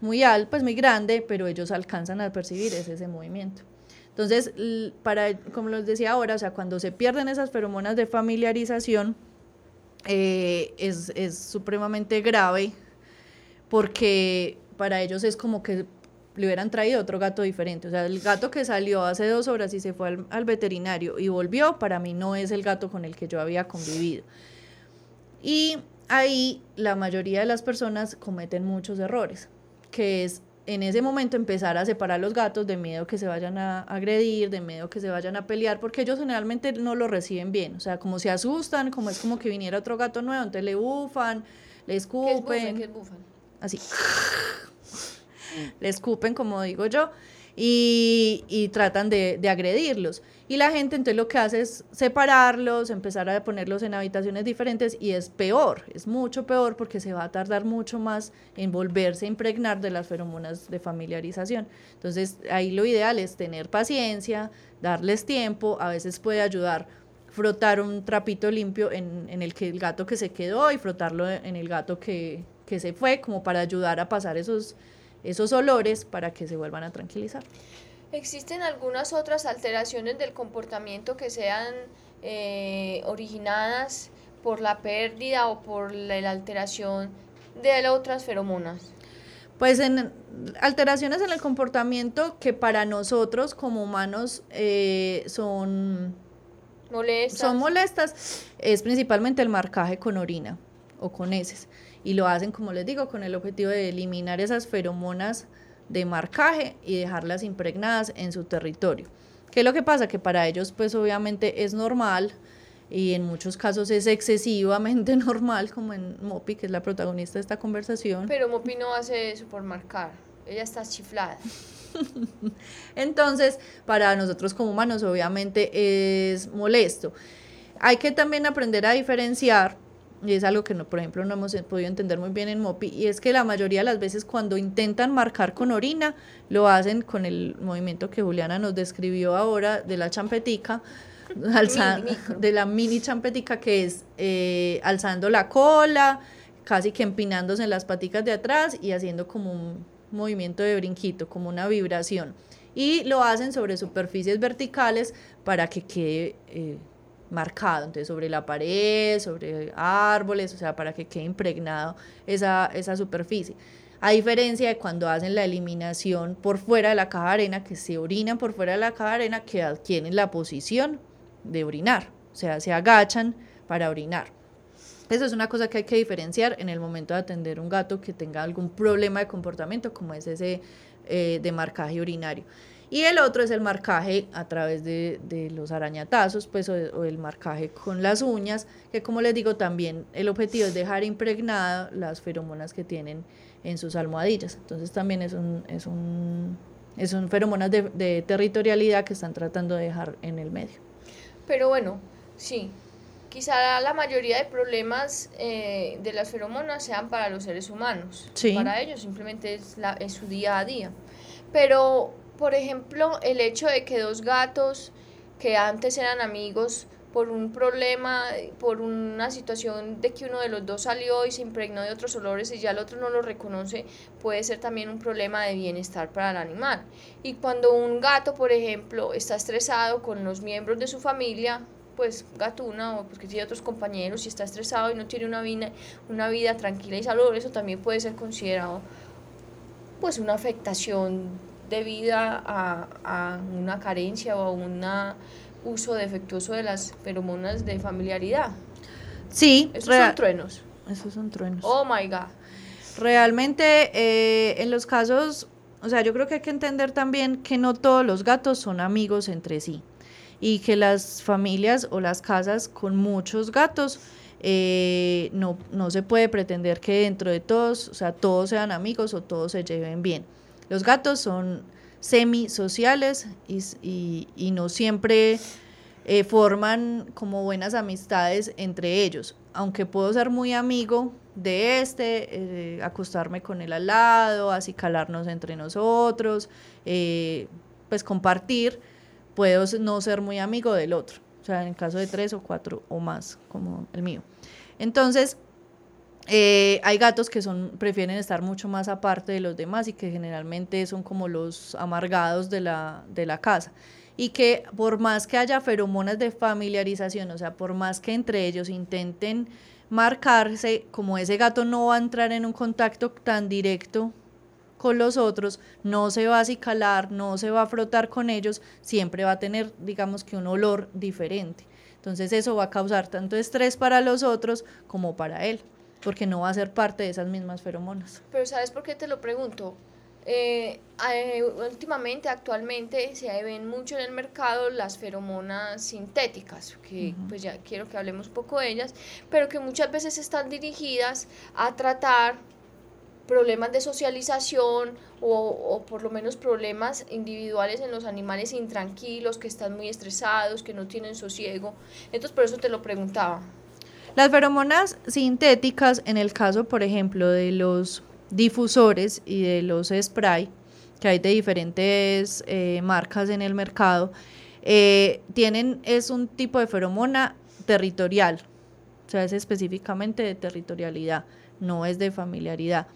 Speaker 2: muy alto, pues muy grande, pero ellos alcanzan a percibir ese, movimiento. Entonces, para, como les decía ahora, o sea, cuando se pierden esas feromonas de familiarización, eh, es, es, supremamente grave porque para ellos es como que le hubieran traído otro gato diferente. O sea, el gato que salió hace dos horas y se fue al veterinario y volvió, para mí no es el gato con el que yo había convivido. Y ahí la mayoría de las personas cometen muchos errores que es en ese momento empezar a separar los gatos de miedo que se vayan a agredir, de miedo que se vayan a pelear, porque ellos generalmente no lo reciben bien, o sea, como se asustan, como es como que viniera otro gato nuevo, entonces le bufan, le escupen.
Speaker 1: ¿Qué es bufan?
Speaker 2: Así. le escupen, como digo yo, y, y tratan de, de, agredirlos. Y la gente entonces lo que hace es separarlos, empezar a ponerlos en habitaciones diferentes y es peor, es mucho peor porque se va a tardar mucho más en volverse a impregnar de las feromonas de familiarización. Entonces ahí lo ideal es tener paciencia, darles tiempo, a veces puede ayudar frotar un trapito limpio en, en el que el gato que se quedó y frotarlo en el gato que, que se fue, como para ayudar a pasar esos, esos olores para que se vuelvan a tranquilizar.
Speaker 1: ¿Existen algunas otras alteraciones del comportamiento que sean eh, originadas por la pérdida o por la, alteración de las otras feromonas?
Speaker 2: Pues en alteraciones en el comportamiento que para nosotros como humanos eh, son
Speaker 1: molestas.
Speaker 2: son molestas es principalmente el marcaje con orina o con heces y lo hacen como les digo con el objetivo de eliminar esas feromonas de marcaje y dejarlas impregnadas en su territorio. ¿Qué es lo que pasa? Que para ellos pues obviamente es normal y en muchos casos es excesivamente normal, como en Mopi, que es la protagonista de esta conversación.
Speaker 1: Pero Mopi no hace eso por marcar, ella está chiflada.
Speaker 2: Entonces, para nosotros como humanos obviamente es molesto. Hay que también aprender a diferenciar y es algo que, no, por ejemplo, no hemos podido entender muy bien en MOPI, y es que la mayoría de las veces cuando intentan marcar con orina, lo hacen con el movimiento que Juliana nos describió ahora de la champetica, de la mini champetica, que es eh, alzando la cola, casi que empinándose en las paticas de atrás y haciendo como un movimiento de brinquito, como una vibración. Y lo hacen sobre superficies verticales para que quede... Eh, marcado, entonces sobre la pared, sobre árboles, o sea, para que quede impregnado esa, esa superficie. A diferencia de cuando hacen la eliminación por fuera de la caja de arena, que se orinan por fuera de la caja de arena, que adquieren la posición de orinar, o sea, se agachan para orinar. Eso es una cosa que hay que diferenciar en el momento de atender un gato que tenga algún problema de comportamiento, como es ese eh, de marcaje urinario. Y el otro es el marcaje a través de, los arañatazos, pues, o, el marcaje con las uñas, que como les digo, también el objetivo es dejar impregnadas las feromonas que tienen en sus almohadillas. Entonces también es un, es un, son feromonas de, territorialidad que están tratando de dejar en el medio.
Speaker 1: Pero bueno, sí, quizá la mayoría de problemas eh, de las feromonas sean para los seres humanos. Para ellos simplemente es, la, es su día a día. Pero por ejemplo, el hecho de que dos gatos que antes eran amigos por un problema, por una situación de que uno de los dos salió y se impregnó de otros olores y ya el otro no lo reconoce, puede ser también un problema de bienestar para el animal. Y cuando un gato, por ejemplo, está estresado con los miembros de su familia, pues gatuna o porque tiene otros compañeros y está estresado y no tiene una vida, una vida tranquila y saludable, eso también puede ser considerado pues una afectación debida a, a una carencia o a un uso defectuoso de las feromonas de familiaridad.
Speaker 2: Sí.
Speaker 1: Esos son truenos.
Speaker 2: Esos son truenos.
Speaker 1: Oh my God.
Speaker 2: Realmente, eh, en los casos, o sea, yo creo que hay que entender también que no todos los gatos son amigos entre sí y que las familias o las casas con muchos gatos eh, no, no se puede pretender que dentro de todos, o sea, todos sean amigos o todos se lleven bien. Los gatos son semisociales y, y, no siempre eh, forman como buenas amistades entre ellos. Aunque puedo ser muy amigo de este, eh, acostarme con él al lado, así calarnos entre nosotros, eh, pues compartir, puedo no ser muy amigo del otro. O sea, en caso de tres o cuatro o más, como el mío. Entonces, eh, hay gatos que son, prefieren estar mucho más aparte de los demás y que generalmente son como los amargados de la, de la casa. Y que por más que haya feromonas de familiarización, o sea, por más que entre ellos intenten marcarse, como ese gato no va a entrar en un contacto tan directo con los otros, no se va a acicalar, no se va a frotar con ellos, siempre va a tener, digamos que un olor diferente. Entonces eso va a causar tanto estrés para los otros como para él porque no va a ser parte de esas mismas feromonas.
Speaker 1: Pero ¿sabes por qué te lo pregunto? Eh, eh, últimamente, actualmente, se ven mucho en el mercado las feromonas sintéticas, que pues ya quiero que hablemos un poco de ellas, pero que muchas veces están dirigidas a tratar problemas de socialización o, o, por lo menos problemas individuales en los animales intranquilos, que están muy estresados, que no tienen sosiego. Entonces, por eso te lo preguntaba.
Speaker 2: Las feromonas sintéticas, en el caso, por ejemplo, de los difusores y de los spray, que hay de diferentes eh, marcas en el mercado, eh, tienen, es un tipo de feromona territorial, o sea, es específicamente de territorialidad, no es de familiaridad,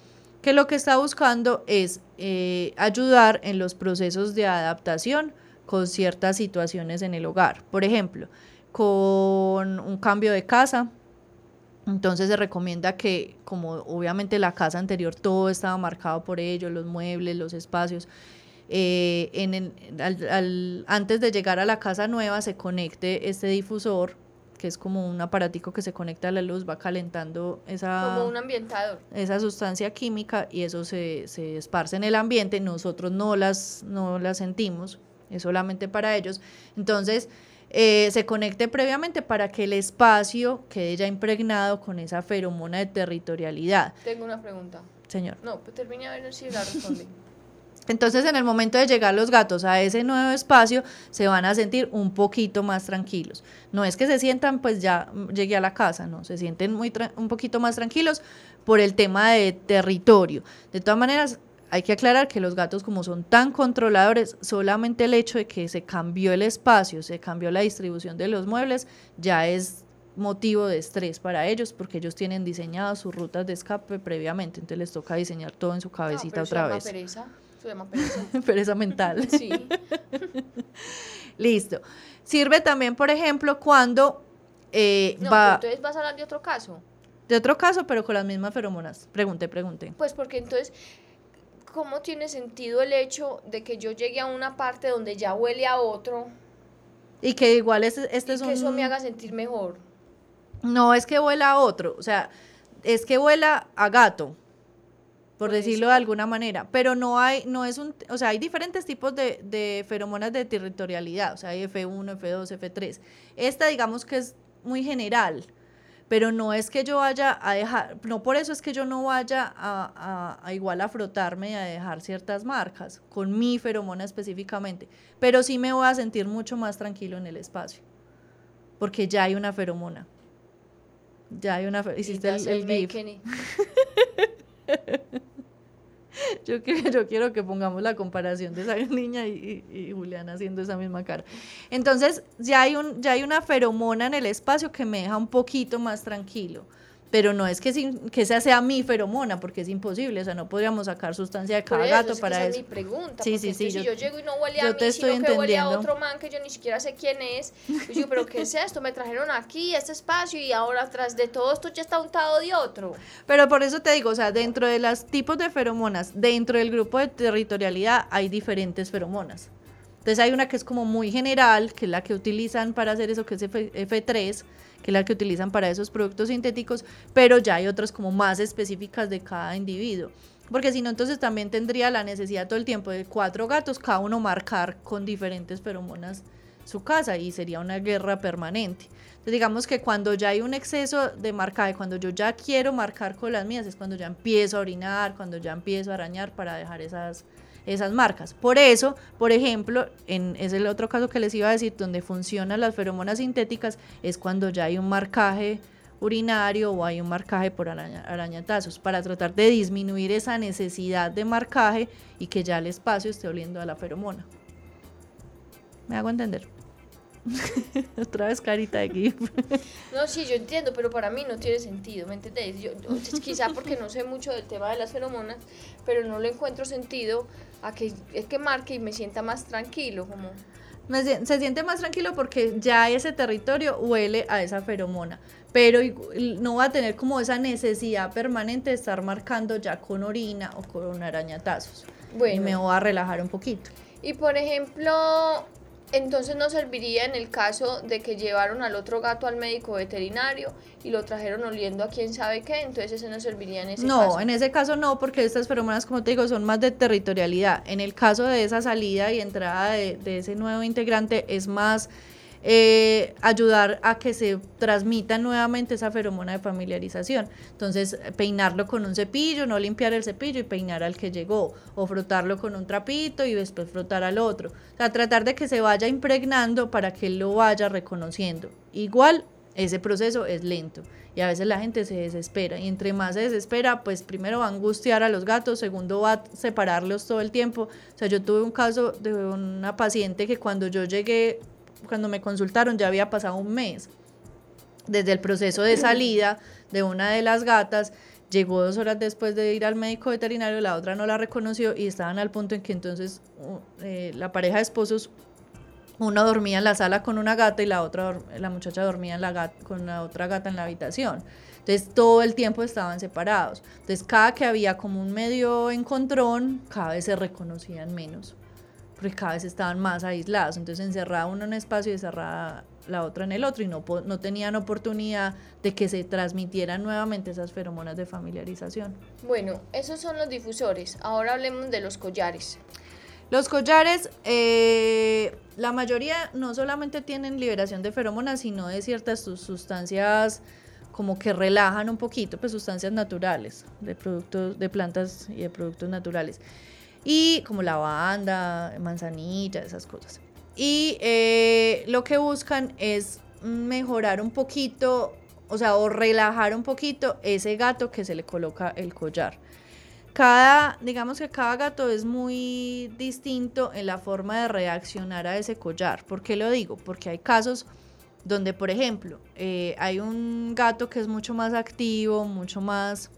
Speaker 2: que lo que está buscando es eh, ayudar en los procesos de adaptación con ciertas situaciones en el hogar. Por ejemplo, con un cambio de casa, entonces se recomienda que, como obviamente la casa anterior todo estaba marcado por ello, los muebles, los espacios, eh, en al, antes de llegar a la casa nueva se conecte este difusor, que es como un aparatico que se conecta a la luz, va calentando esa...
Speaker 1: Como un ambientador.
Speaker 2: Esa sustancia química y eso se, se esparce en el ambiente, nosotros no las, no las sentimos, es solamente para ellos. Entonces eh, se conecte previamente para que el espacio quede ya impregnado con esa feromona de territorialidad.
Speaker 1: Tengo una pregunta.
Speaker 2: Señor.
Speaker 1: No, pues termine a ver si la responde.
Speaker 2: Entonces, en el momento de llegar los gatos a ese nuevo espacio, se van a sentir un poquito más tranquilos. No es que se sientan, pues ya llegué a la casa, no, se sienten muy un poquito más tranquilos por el tema de territorio. De todas maneras, hay que aclarar que los gatos como son tan controladores, solamente el hecho de que se cambió el espacio, se cambió la distribución de los muebles, ya es motivo de estrés para ellos porque ellos tienen diseñadas sus rutas de escape previamente, entonces les toca diseñar todo en su cabecita otra vez.
Speaker 1: Pereza. Pereza.
Speaker 2: pereza mental.
Speaker 1: Sí.
Speaker 2: Listo. Sirve también, por ejemplo, cuando eh,
Speaker 1: no,
Speaker 2: va...
Speaker 1: Entonces vas a hablar de otro caso.
Speaker 2: De otro caso, pero con las mismas feromonas. Pregunte, pregunte.
Speaker 1: Pues porque entonces, ¿cómo tiene sentido el hecho de que yo llegue a una parte donde ya huele a otro?
Speaker 2: Y que igual es, este
Speaker 1: y
Speaker 2: es
Speaker 1: que
Speaker 2: un...
Speaker 1: eso me haga sentir mejor.
Speaker 2: No es que huela a otro, o sea, es que huela a gato, por decirlo de alguna manera, pero no hay, no es un, o sea, hay diferentes tipos de, de feromonas de territorialidad, o sea, hay F1, F2, F3. Esta digamos que es muy general, pero no es que yo vaya a dejar, no por eso es que yo no vaya a, a, a igual a frotarme y a dejar ciertas marcas con mi feromona específicamente, pero sí me voy a sentir mucho más tranquilo en el espacio, porque ya hay una feromona. Ya hay una. fe- Hiciste el, el GIF. Yo, quiero, yo quiero que pongamos la comparación de esa niña y, y, y Julián haciendo esa misma cara. Entonces, ya hay, un, ya hay una feromona en el espacio que me deja un poquito más tranquilo. Pero no es que, sin- que esa sea mi feromona, porque es imposible. O sea, no podríamos sacar sustancia de cada
Speaker 1: eso,
Speaker 2: gato
Speaker 1: es que
Speaker 2: para
Speaker 1: esa
Speaker 2: eso.
Speaker 1: es mi pregunta.
Speaker 2: Sí, sí, sí,
Speaker 1: entonces si
Speaker 2: yo-
Speaker 1: yo llego y no huele
Speaker 2: yo
Speaker 1: a
Speaker 2: te
Speaker 1: mí,
Speaker 2: estoy
Speaker 1: sino que huele a
Speaker 2: entendiendo.
Speaker 1: otro man que yo ni siquiera sé quién es. Yo digo, pero ¿qué es esto? Me trajeron aquí, a este espacio, y ahora tras de todo esto ya está untado de otro.
Speaker 2: Pero por eso te digo, o sea, dentro de los tipos de feromonas, dentro del grupo de territorialidad hay diferentes feromonas. Entonces hay una que es como muy general, que es la que utilizan para hacer eso, que es F- F3, que es la que utilizan para esos productos sintéticos, pero ya hay otras como más específicas de cada individuo. Porque si no, entonces también tendría la necesidad todo el tiempo de cuatro gatos, cada uno marcar con diferentes feromonas su casa y sería una guerra permanente. Entonces digamos que cuando ya hay un exceso de marcaje, cuando yo ya quiero marcar con las mías, es cuando ya empiezo a orinar, cuando ya empiezo a arañar para dejar esas, esas marcas. Por eso, por ejemplo, en, es el otro caso que les iba a decir, donde funcionan las feromonas sintéticas, es cuando ya hay un marcaje urinario o hay un marcaje por araña- arañatazos, para tratar de disminuir esa necesidad de marcaje y que ya el espacio esté oliendo a la feromona. ¿Me hago entender? Otra vez carita de GIF.
Speaker 1: No, sí, yo entiendo, pero para mí no tiene sentido, ¿me entendéis? Yo, quizá porque no sé mucho del tema de las feromonas, pero no le encuentro sentido a que es que marque y me sienta más tranquilo, como...
Speaker 2: Me se siente más tranquilo porque ya ese territorio huele a esa feromona, pero no va a tener como esa necesidad permanente de estar marcando ya con orina o con arañatazos. Y
Speaker 1: Bueno.
Speaker 2: me voy a relajar un poquito.
Speaker 1: Y por ejemplo, entonces no serviría en el caso de que llevaron al otro gato al médico veterinario y lo trajeron oliendo a quién sabe qué, entonces ese no serviría en ese
Speaker 2: no,
Speaker 1: caso.
Speaker 2: en ese caso no, porque estas feromonas, como te digo, son más de territorialidad. En el caso de esa salida y entrada de, de ese nuevo integrante, es más eh, ayudar a que se transmita nuevamente esa feromona de familiarización. Entonces, peinarlo con un cepillo, no limpiar el cepillo y peinar al que llegó, o frotarlo con un trapito y después frotar al otro. O sea, tratar de que se vaya impregnando para que él lo vaya reconociendo. Igual, ese proceso es lento y a veces la gente se desespera y entre más se desespera, pues primero va a angustiar a los gatos, segundo va a separarlos todo el tiempo. O sea, yo tuve un caso de una paciente que cuando yo llegué, cuando me consultaron ya había pasado un mes desde el proceso de salida de una de las gatas. Llegó dos horas después de ir al médico veterinario, la otra no la reconoció y estaban al punto en que entonces eh, la pareja de esposos uno dormía en la sala con una gata y la otra, la muchacha dormía en la gat- con la otra gata en la habitación. Entonces todo el tiempo estaban separados. Entonces cada que había como un medio encontrón, cada vez se reconocían menos, porque cada vez estaban más aislados. Entonces encerraba uno en un espacio y encerraba la otra en el otro y no, no tenían oportunidad de que se transmitieran nuevamente esas feromonas de familiarización.
Speaker 1: Bueno, esos son los difusores. Ahora hablemos de los collares.
Speaker 2: Los collares, eh, la mayoría no solamente tienen liberación de feromonas, sino de ciertas sus- sustancias como que relajan un poquito, pues sustancias naturales, de productos, de plantas y de productos naturales. Y como lavanda, manzanilla, esas cosas. Y eh, lo que buscan es mejorar un poquito, o sea, o relajar un poquito ese gato que se le coloca el collar cada, digamos que cada gato es muy distinto en la forma de reaccionar a ese collar. ¿Por qué lo digo? Porque hay casos donde, por ejemplo, eh, hay un gato que es mucho más activo, mucho más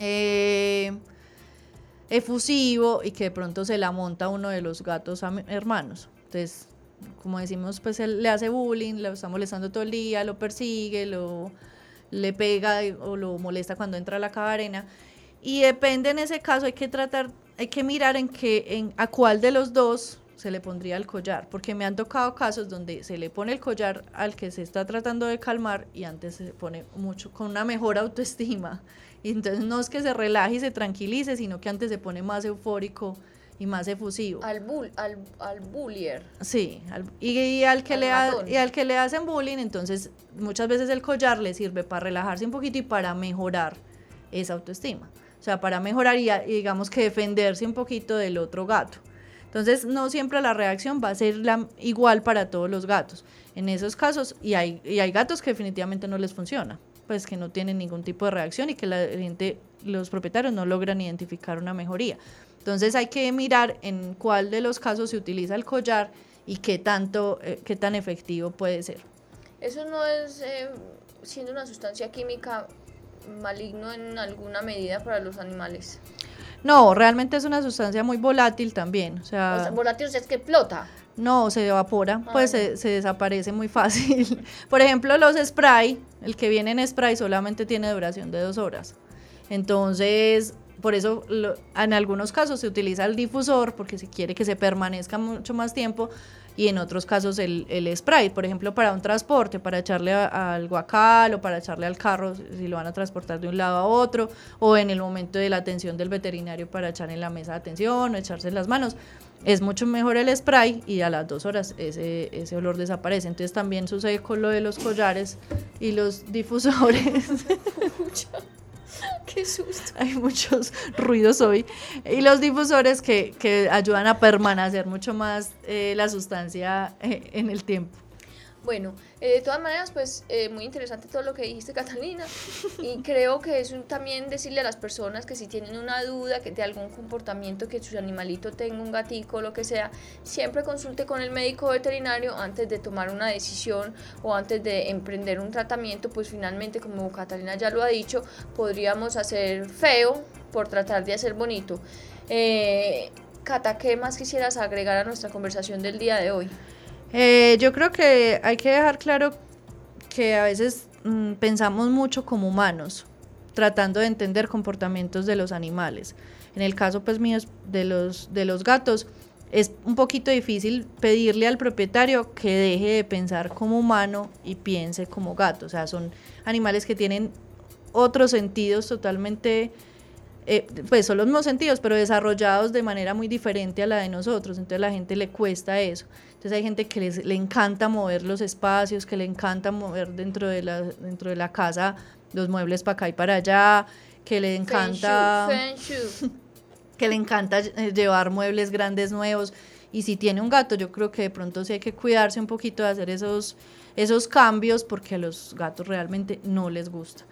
Speaker 2: eh, efusivo y que de pronto se la monta uno de los gatos hermanos. Entonces, como decimos, pues él le hace bullying, lo está molestando todo el día, lo persigue, lo le pega o lo molesta cuando entra a la cabarena. Y depende en ese caso, hay que tratar, hay que mirar en qué, en, a cuál de los dos se le pondría el collar, porque me han tocado casos donde se le pone el collar al que se está tratando de calmar y antes se pone mucho con una mejor autoestima. Y entonces no es que se relaje y se tranquilice, sino que antes se pone más eufórico y más efusivo.
Speaker 1: Al, bull, al, al bullier.
Speaker 2: Sí, y, al que le y al que le hacen bullying, entonces muchas veces el collar le sirve para relajarse un poquito y para mejorar esa autoestima. O sea, para mejorar y digamos que defenderse un poquito del otro gato. Entonces, no siempre la reacción va a ser la, igual para todos los gatos. En esos casos, y hay, y hay gatos que definitivamente no les funciona, pues que no tienen ningún tipo de reacción y que la gente, los propietarios no logran identificar una mejoría. Entonces, hay que mirar en cuál de los casos se utiliza el collar y qué tanto, eh, qué tan efectivo puede ser.
Speaker 1: Eso no es eh, siendo una sustancia química maligno en alguna medida para los animales.
Speaker 2: No, realmente es una sustancia muy volátil también. O sea,
Speaker 1: volátil es que explota.
Speaker 2: No, se evapora, ah, pues se, desaparece muy fácil. Por ejemplo, los spray, el que viene en spray solamente tiene duración de dos horas. Entonces, por eso en algunos casos se utiliza el difusor, porque se quiere que se permanezca mucho más tiempo, y en otros casos el, el spray, por ejemplo, para un transporte, para echarle al guacal o para echarle al carro si lo van a transportar de un lado a otro, o en el momento de la atención del veterinario para echar en la mesa de atención o echarse en las manos. Es mucho mejor el spray y a las dos horas ese, ese olor desaparece. Entonces también sucede con lo de los collares y los difusores.
Speaker 1: Qué susto.
Speaker 2: Hay muchos ruidos hoy. Y los difusores que, que ayudan a permanecer mucho más eh, la sustancia eh, en el tiempo.
Speaker 1: Bueno, eh, de todas maneras, pues eh, muy interesante todo lo que dijiste, Catalina. Y creo que es también decirle a las personas que si tienen una duda, que de algún comportamiento, que su animalito tenga un gatico lo que sea, siempre consulte con el médico veterinario antes de tomar una decisión o antes de emprender un tratamiento, pues finalmente, como Catalina ya lo ha dicho, podríamos hacer feo por tratar de hacer bonito. Eh, Cata, ¿qué más quisieras agregar a nuestra conversación del día de hoy?
Speaker 2: Eh, yo creo que hay que dejar claro que a veces mm, pensamos mucho como humanos, tratando de entender comportamientos de los animales. En el caso pues mío de los, de los gatos, es un poquito difícil pedirle al propietario que deje de pensar como humano y piense como gato. O sea, son animales que tienen otros sentidos totalmente eh, pues son los mismos sentidos, pero desarrollados de manera muy diferente a la de nosotros. Entonces a la gente le cuesta eso. Entonces hay gente que les, le encanta mover los espacios, que le encanta mover dentro de la, dentro de la casa los muebles para acá y para allá, que le encanta... que le encanta eh, llevar muebles grandes nuevos. Y si tiene un gato, yo creo que de pronto sí hay que cuidarse un poquito de hacer esos, esos cambios porque a los gatos realmente no les gusta.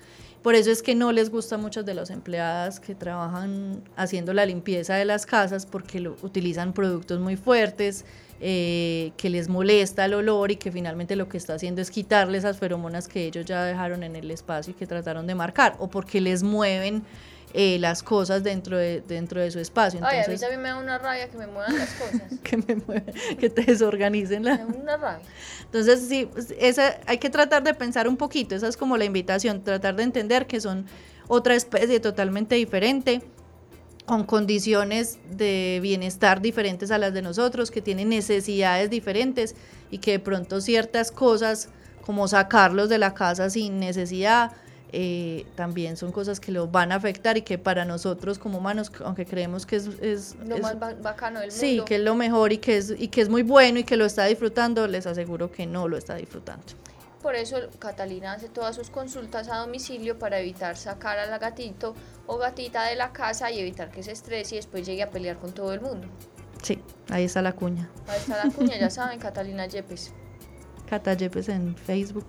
Speaker 2: Por eso es que no les gusta a muchas de las empleadas que trabajan haciendo la limpieza de las casas porque lo, utilizan productos muy fuertes, eh, que les molesta el olor y que finalmente lo que está haciendo es quitarle esas feromonas que ellos ya dejaron en el espacio y que trataron de marcar, o porque les mueven eh, las cosas dentro de, dentro de su espacio.
Speaker 1: Entonces, Ay, a mí también me da una rabia que me muevan las cosas.
Speaker 2: que me muevan, que te desorganicen la...
Speaker 1: Me da una rabia.
Speaker 2: Entonces, sí, pues, esa, hay que tratar de pensar un poquito, esa es como la invitación, tratar de entender que son otra especie totalmente diferente, con condiciones de bienestar diferentes a las de nosotros, que tienen necesidades diferentes y que de pronto ciertas cosas, como sacarlos de la casa sin necesidad, eh, también son cosas que los van a afectar y que para nosotros como humanos, aunque creemos que es, es
Speaker 1: lo más bacano del
Speaker 2: sí, que es lo mejor y que es, y que es muy bueno y que lo está disfrutando, les aseguro que no lo está disfrutando.
Speaker 1: Por eso Catalina hace todas sus consultas a domicilio para evitar sacar a la gatito o gatita de la casa y evitar que se estrese y después llegue a pelear con todo el mundo.
Speaker 2: Sí, ahí está la cuña.
Speaker 1: Ahí está la cuña, ya saben, Catalina Yepes.
Speaker 2: Cata Yepes en Facebook.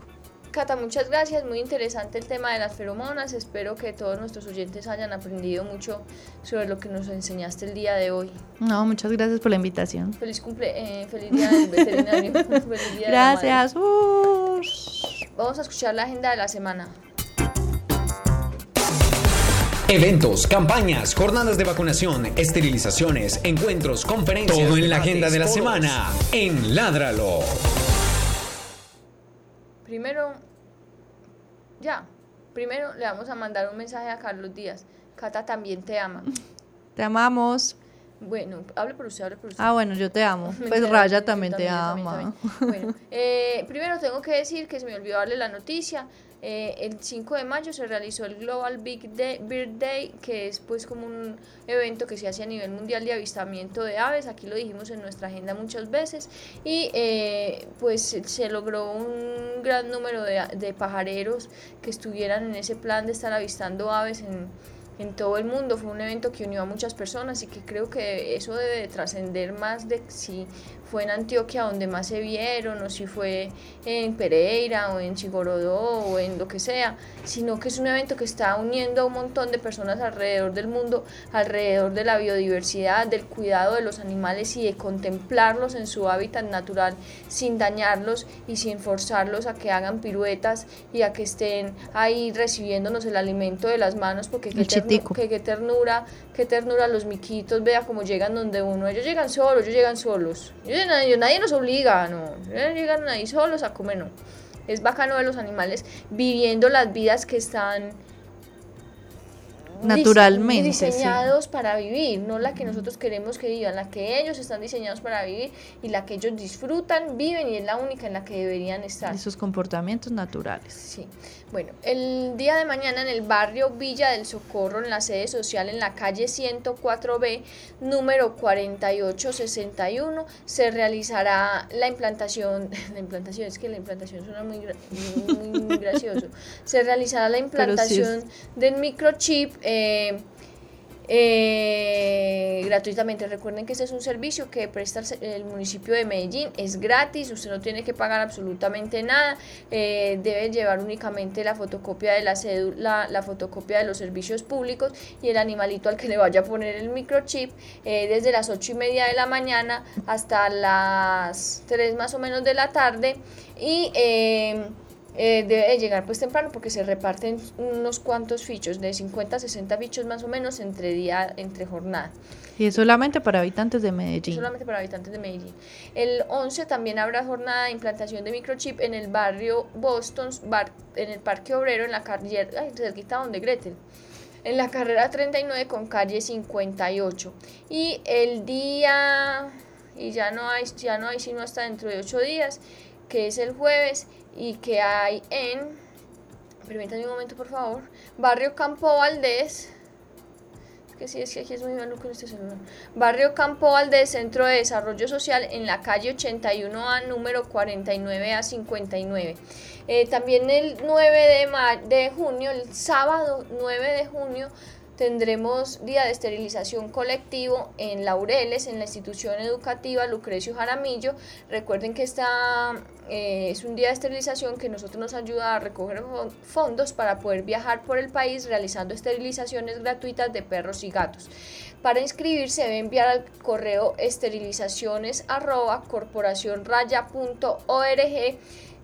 Speaker 1: Cata, muchas gracias. Muy interesante el tema de las feromonas. Espero que todos nuestros oyentes hayan aprendido mucho sobre lo que nos enseñaste el día de hoy.
Speaker 2: No, muchas gracias por la invitación.
Speaker 1: Feliz cumple, eh, feliz día del veterinario.
Speaker 2: gracias.
Speaker 1: Vamos a escuchar la agenda de la semana.
Speaker 3: Eventos, campañas, jornadas de vacunación, esterilizaciones, encuentros, conferencias. Todo en la agenda de la semana en Ládralo.
Speaker 1: Primero, ya. Primero le vamos a mandar un mensaje a Carlos Díaz. Cata también te ama.
Speaker 2: Te amamos.
Speaker 1: Bueno, hable por usted, hable por usted.
Speaker 2: Ah, bueno, yo te amo. Pues
Speaker 1: Mentira,
Speaker 2: Raya también te
Speaker 1: también,
Speaker 2: ama.
Speaker 1: también. Bueno, eh, primero tengo que decir que se me olvidó darle la noticia. Eh, el 5 de mayo se realizó el Global Big Day, Bird Day, que es pues como un evento que se hace a nivel mundial de avistamiento de aves. Aquí lo dijimos en nuestra agenda muchas veces. Y eh, pues se logró un gran número de, de pajareros que estuvieran en ese plan de estar avistando aves en en todo el mundo. Fue un evento que unió a muchas personas y que creo que eso debe de trascender más de si fue en Antioquia donde más se vieron o si fue en Pereira o en Chigorodó o en lo que sea, sino que es un evento que está uniendo a un montón de personas alrededor del mundo, alrededor de la biodiversidad, del cuidado de los animales y de contemplarlos en su hábitat natural sin dañarlos y sin forzarlos a que hagan piruetas y a que estén ahí recibiéndonos el alimento de las manos porque qué, ternu- que qué ternura, qué ternura los miquitos, vea cómo llegan donde uno, ellos llegan solos, ellos llegan solos, ellos, nadie, nadie los obliga, no, ellos llegan ahí solos a comer, no. Es bacano ver los animales viviendo las vidas que están
Speaker 2: Naturalmente, sí.
Speaker 1: diseñados para vivir, no la que nosotros queremos que vivan, la que ellos están diseñados para vivir y la que ellos disfrutan, viven y es la única en la que deberían estar.
Speaker 2: Y sus comportamientos naturales.
Speaker 1: Sí. Bueno, el día de mañana en el barrio Villa del Socorro, en la sede social en la calle 104B, número 4861, se realizará la implantación, la implantación, es que la implantación suena muy, muy, muy gracioso, se realizará la
Speaker 2: sí
Speaker 1: implantación del microchip. Eh, eh, gratuitamente. Recuerden que este es un servicio que presta el, municipio de Medellín, es gratis, usted no tiene que pagar absolutamente nada, eh, debe llevar únicamente la fotocopia de la cédula, la fotocopia de los servicios públicos y el animalito al que le vaya a poner el microchip desde las 8 y media de la mañana hasta las 3 más o menos de la tarde. Y eh, debe de llegar pues temprano porque se reparten unos cuantos fichos, de 50 a 60 fichos más o menos entre día, entre jornada.
Speaker 2: Y es solamente para habitantes de Medellín.
Speaker 1: Solamente para habitantes de Medellín. El 11 también habrá jornada de implantación de microchip en el barrio Boston, bar- en el Parque Obrero, en la ay, cerquita donde Gretel. En la carrera 39 con calle 58. Y el día, y ya no hay, ya no hay sino hasta dentro de 8 días, que es el jueves, y que hay en, permítanme un momento por favor, barrio Campo Valdés, que sí, es que aquí es muy maluco en este celular. Barrio Campo Valdés, Centro de Desarrollo Social, en la calle 81A, número 49A 59. Eh, también el 9 de, de junio, el sábado 9 de junio, tendremos día de esterilización colectivo en Laureles, en la institución educativa Lucrecio Jaramillo. Recuerden que esta eh, es un día de esterilización que nosotros nos ayuda a recoger fon- fondos para poder viajar por el país realizando esterilizaciones gratuitas de perros y gatos. Para inscribirse debe enviar al correo esterilizaciones arroba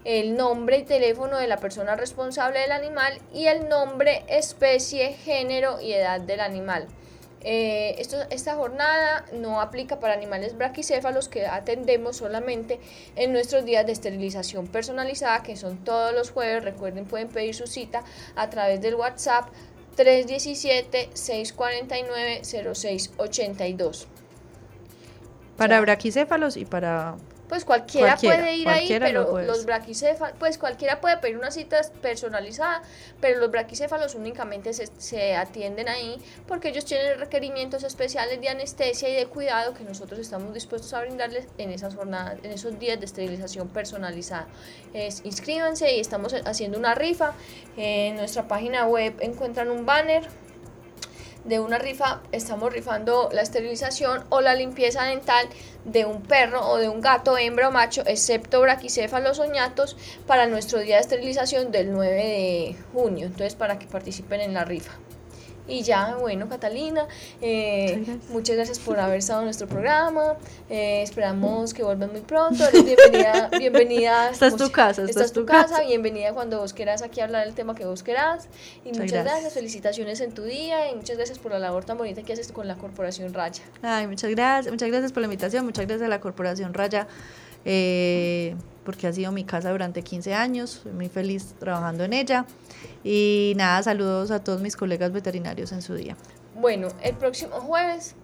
Speaker 1: el nombre y teléfono de la persona responsable del animal y el nombre, especie, género y edad del animal. Eh, esto, esta jornada no aplica para animales braquicéfalos que atendemos solamente en nuestros días de esterilización personalizada, que son todos los jueves. Recuerden, pueden pedir su cita a través del WhatsApp 317-649-0682.
Speaker 2: Para braquicéfalos y para...
Speaker 1: Pues cualquiera,
Speaker 2: Cualquiera,
Speaker 1: puede ir ahí,
Speaker 2: cualquiera
Speaker 1: pero los braquicéfalos, pues cualquiera puede pedir una cita personalizada, pero los braquicéfalos únicamente se, se atienden ahí porque ellos tienen requerimientos especiales de anestesia y de cuidado que nosotros estamos dispuestos a brindarles en esas jornadas, en esos días de esterilización personalizada. Es, inscríbanse y estamos haciendo una rifa. En nuestra página web encuentran un banner de una rifa estamos rifando la esterilización o la limpieza dental de un perro o de un gato, hembra o macho, excepto braquicéfalos o ñatos, para nuestro día de esterilización del 9 de junio. Entonces, para que participen en la rifa. Y ya, bueno, Catalina, eh,
Speaker 2: Muchas gracias.
Speaker 1: muchas gracias por haber estado en nuestro programa. eh, esperamos que vuelvan muy pronto. Eres bienvenida. bienvenida
Speaker 2: Esta es tu casa, esta
Speaker 1: es tu
Speaker 2: tu
Speaker 1: casa.
Speaker 2: casa.
Speaker 1: Bienvenida cuando vos quieras aquí hablar del tema que vos querás. Y
Speaker 2: Muchas
Speaker 1: muchas gracias.
Speaker 2: gracias.
Speaker 1: Felicitaciones en tu día y muchas gracias por la labor tan bonita que haces con la Corporación Raya.
Speaker 2: Ay, muchas gracias, muchas gracias por la invitación, muchas gracias a la Corporación Raya eh, porque ha sido mi casa durante 15 años, soy muy feliz trabajando en ella. Y nada, saludos a todos mis colegas veterinarios en su día.
Speaker 1: Bueno, el próximo jueves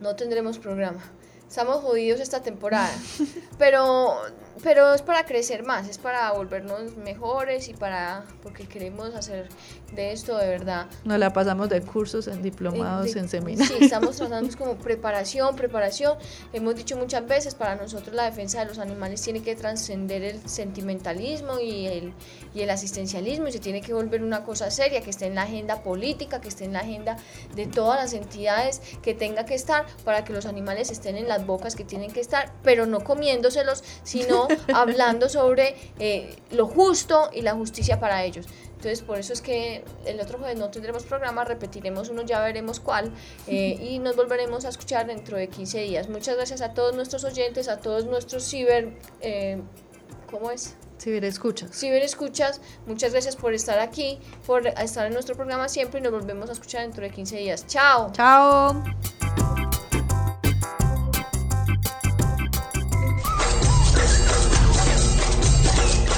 Speaker 1: no tendremos programa. Estamos jodidos esta temporada, pero pero es para crecer más, es para volvernos mejores y para, porque queremos hacer de esto de verdad.
Speaker 2: Nos la pasamos de cursos en diplomados, en seminarios.
Speaker 1: Sí, estamos tratando como preparación, preparación. Hemos dicho muchas veces, para nosotros la defensa de los animales tiene que trascender el sentimentalismo y el, y el asistencialismo y se tiene que volver una cosa seria, que esté en la agenda política, que esté en la agenda de todas las entidades, que tenga que estar para que los animales estén en las bocas que tienen que estar, pero no comiéndoselos, sino hablando sobre eh, lo justo y la justicia para ellos. Entonces, por eso es que el otro jueves no tendremos programa, repetiremos uno, ya veremos cuál, eh, y nos volveremos a escuchar dentro de 15 días. Muchas gracias a todos nuestros oyentes, a todos nuestros ciber... Eh, ¿Cómo es?
Speaker 2: Ciberescuchas.
Speaker 1: Ciberescuchas, muchas gracias por estar aquí, por estar en nuestro programa siempre y nos volvemos a escuchar dentro de 15 días. Chao.
Speaker 2: Chao.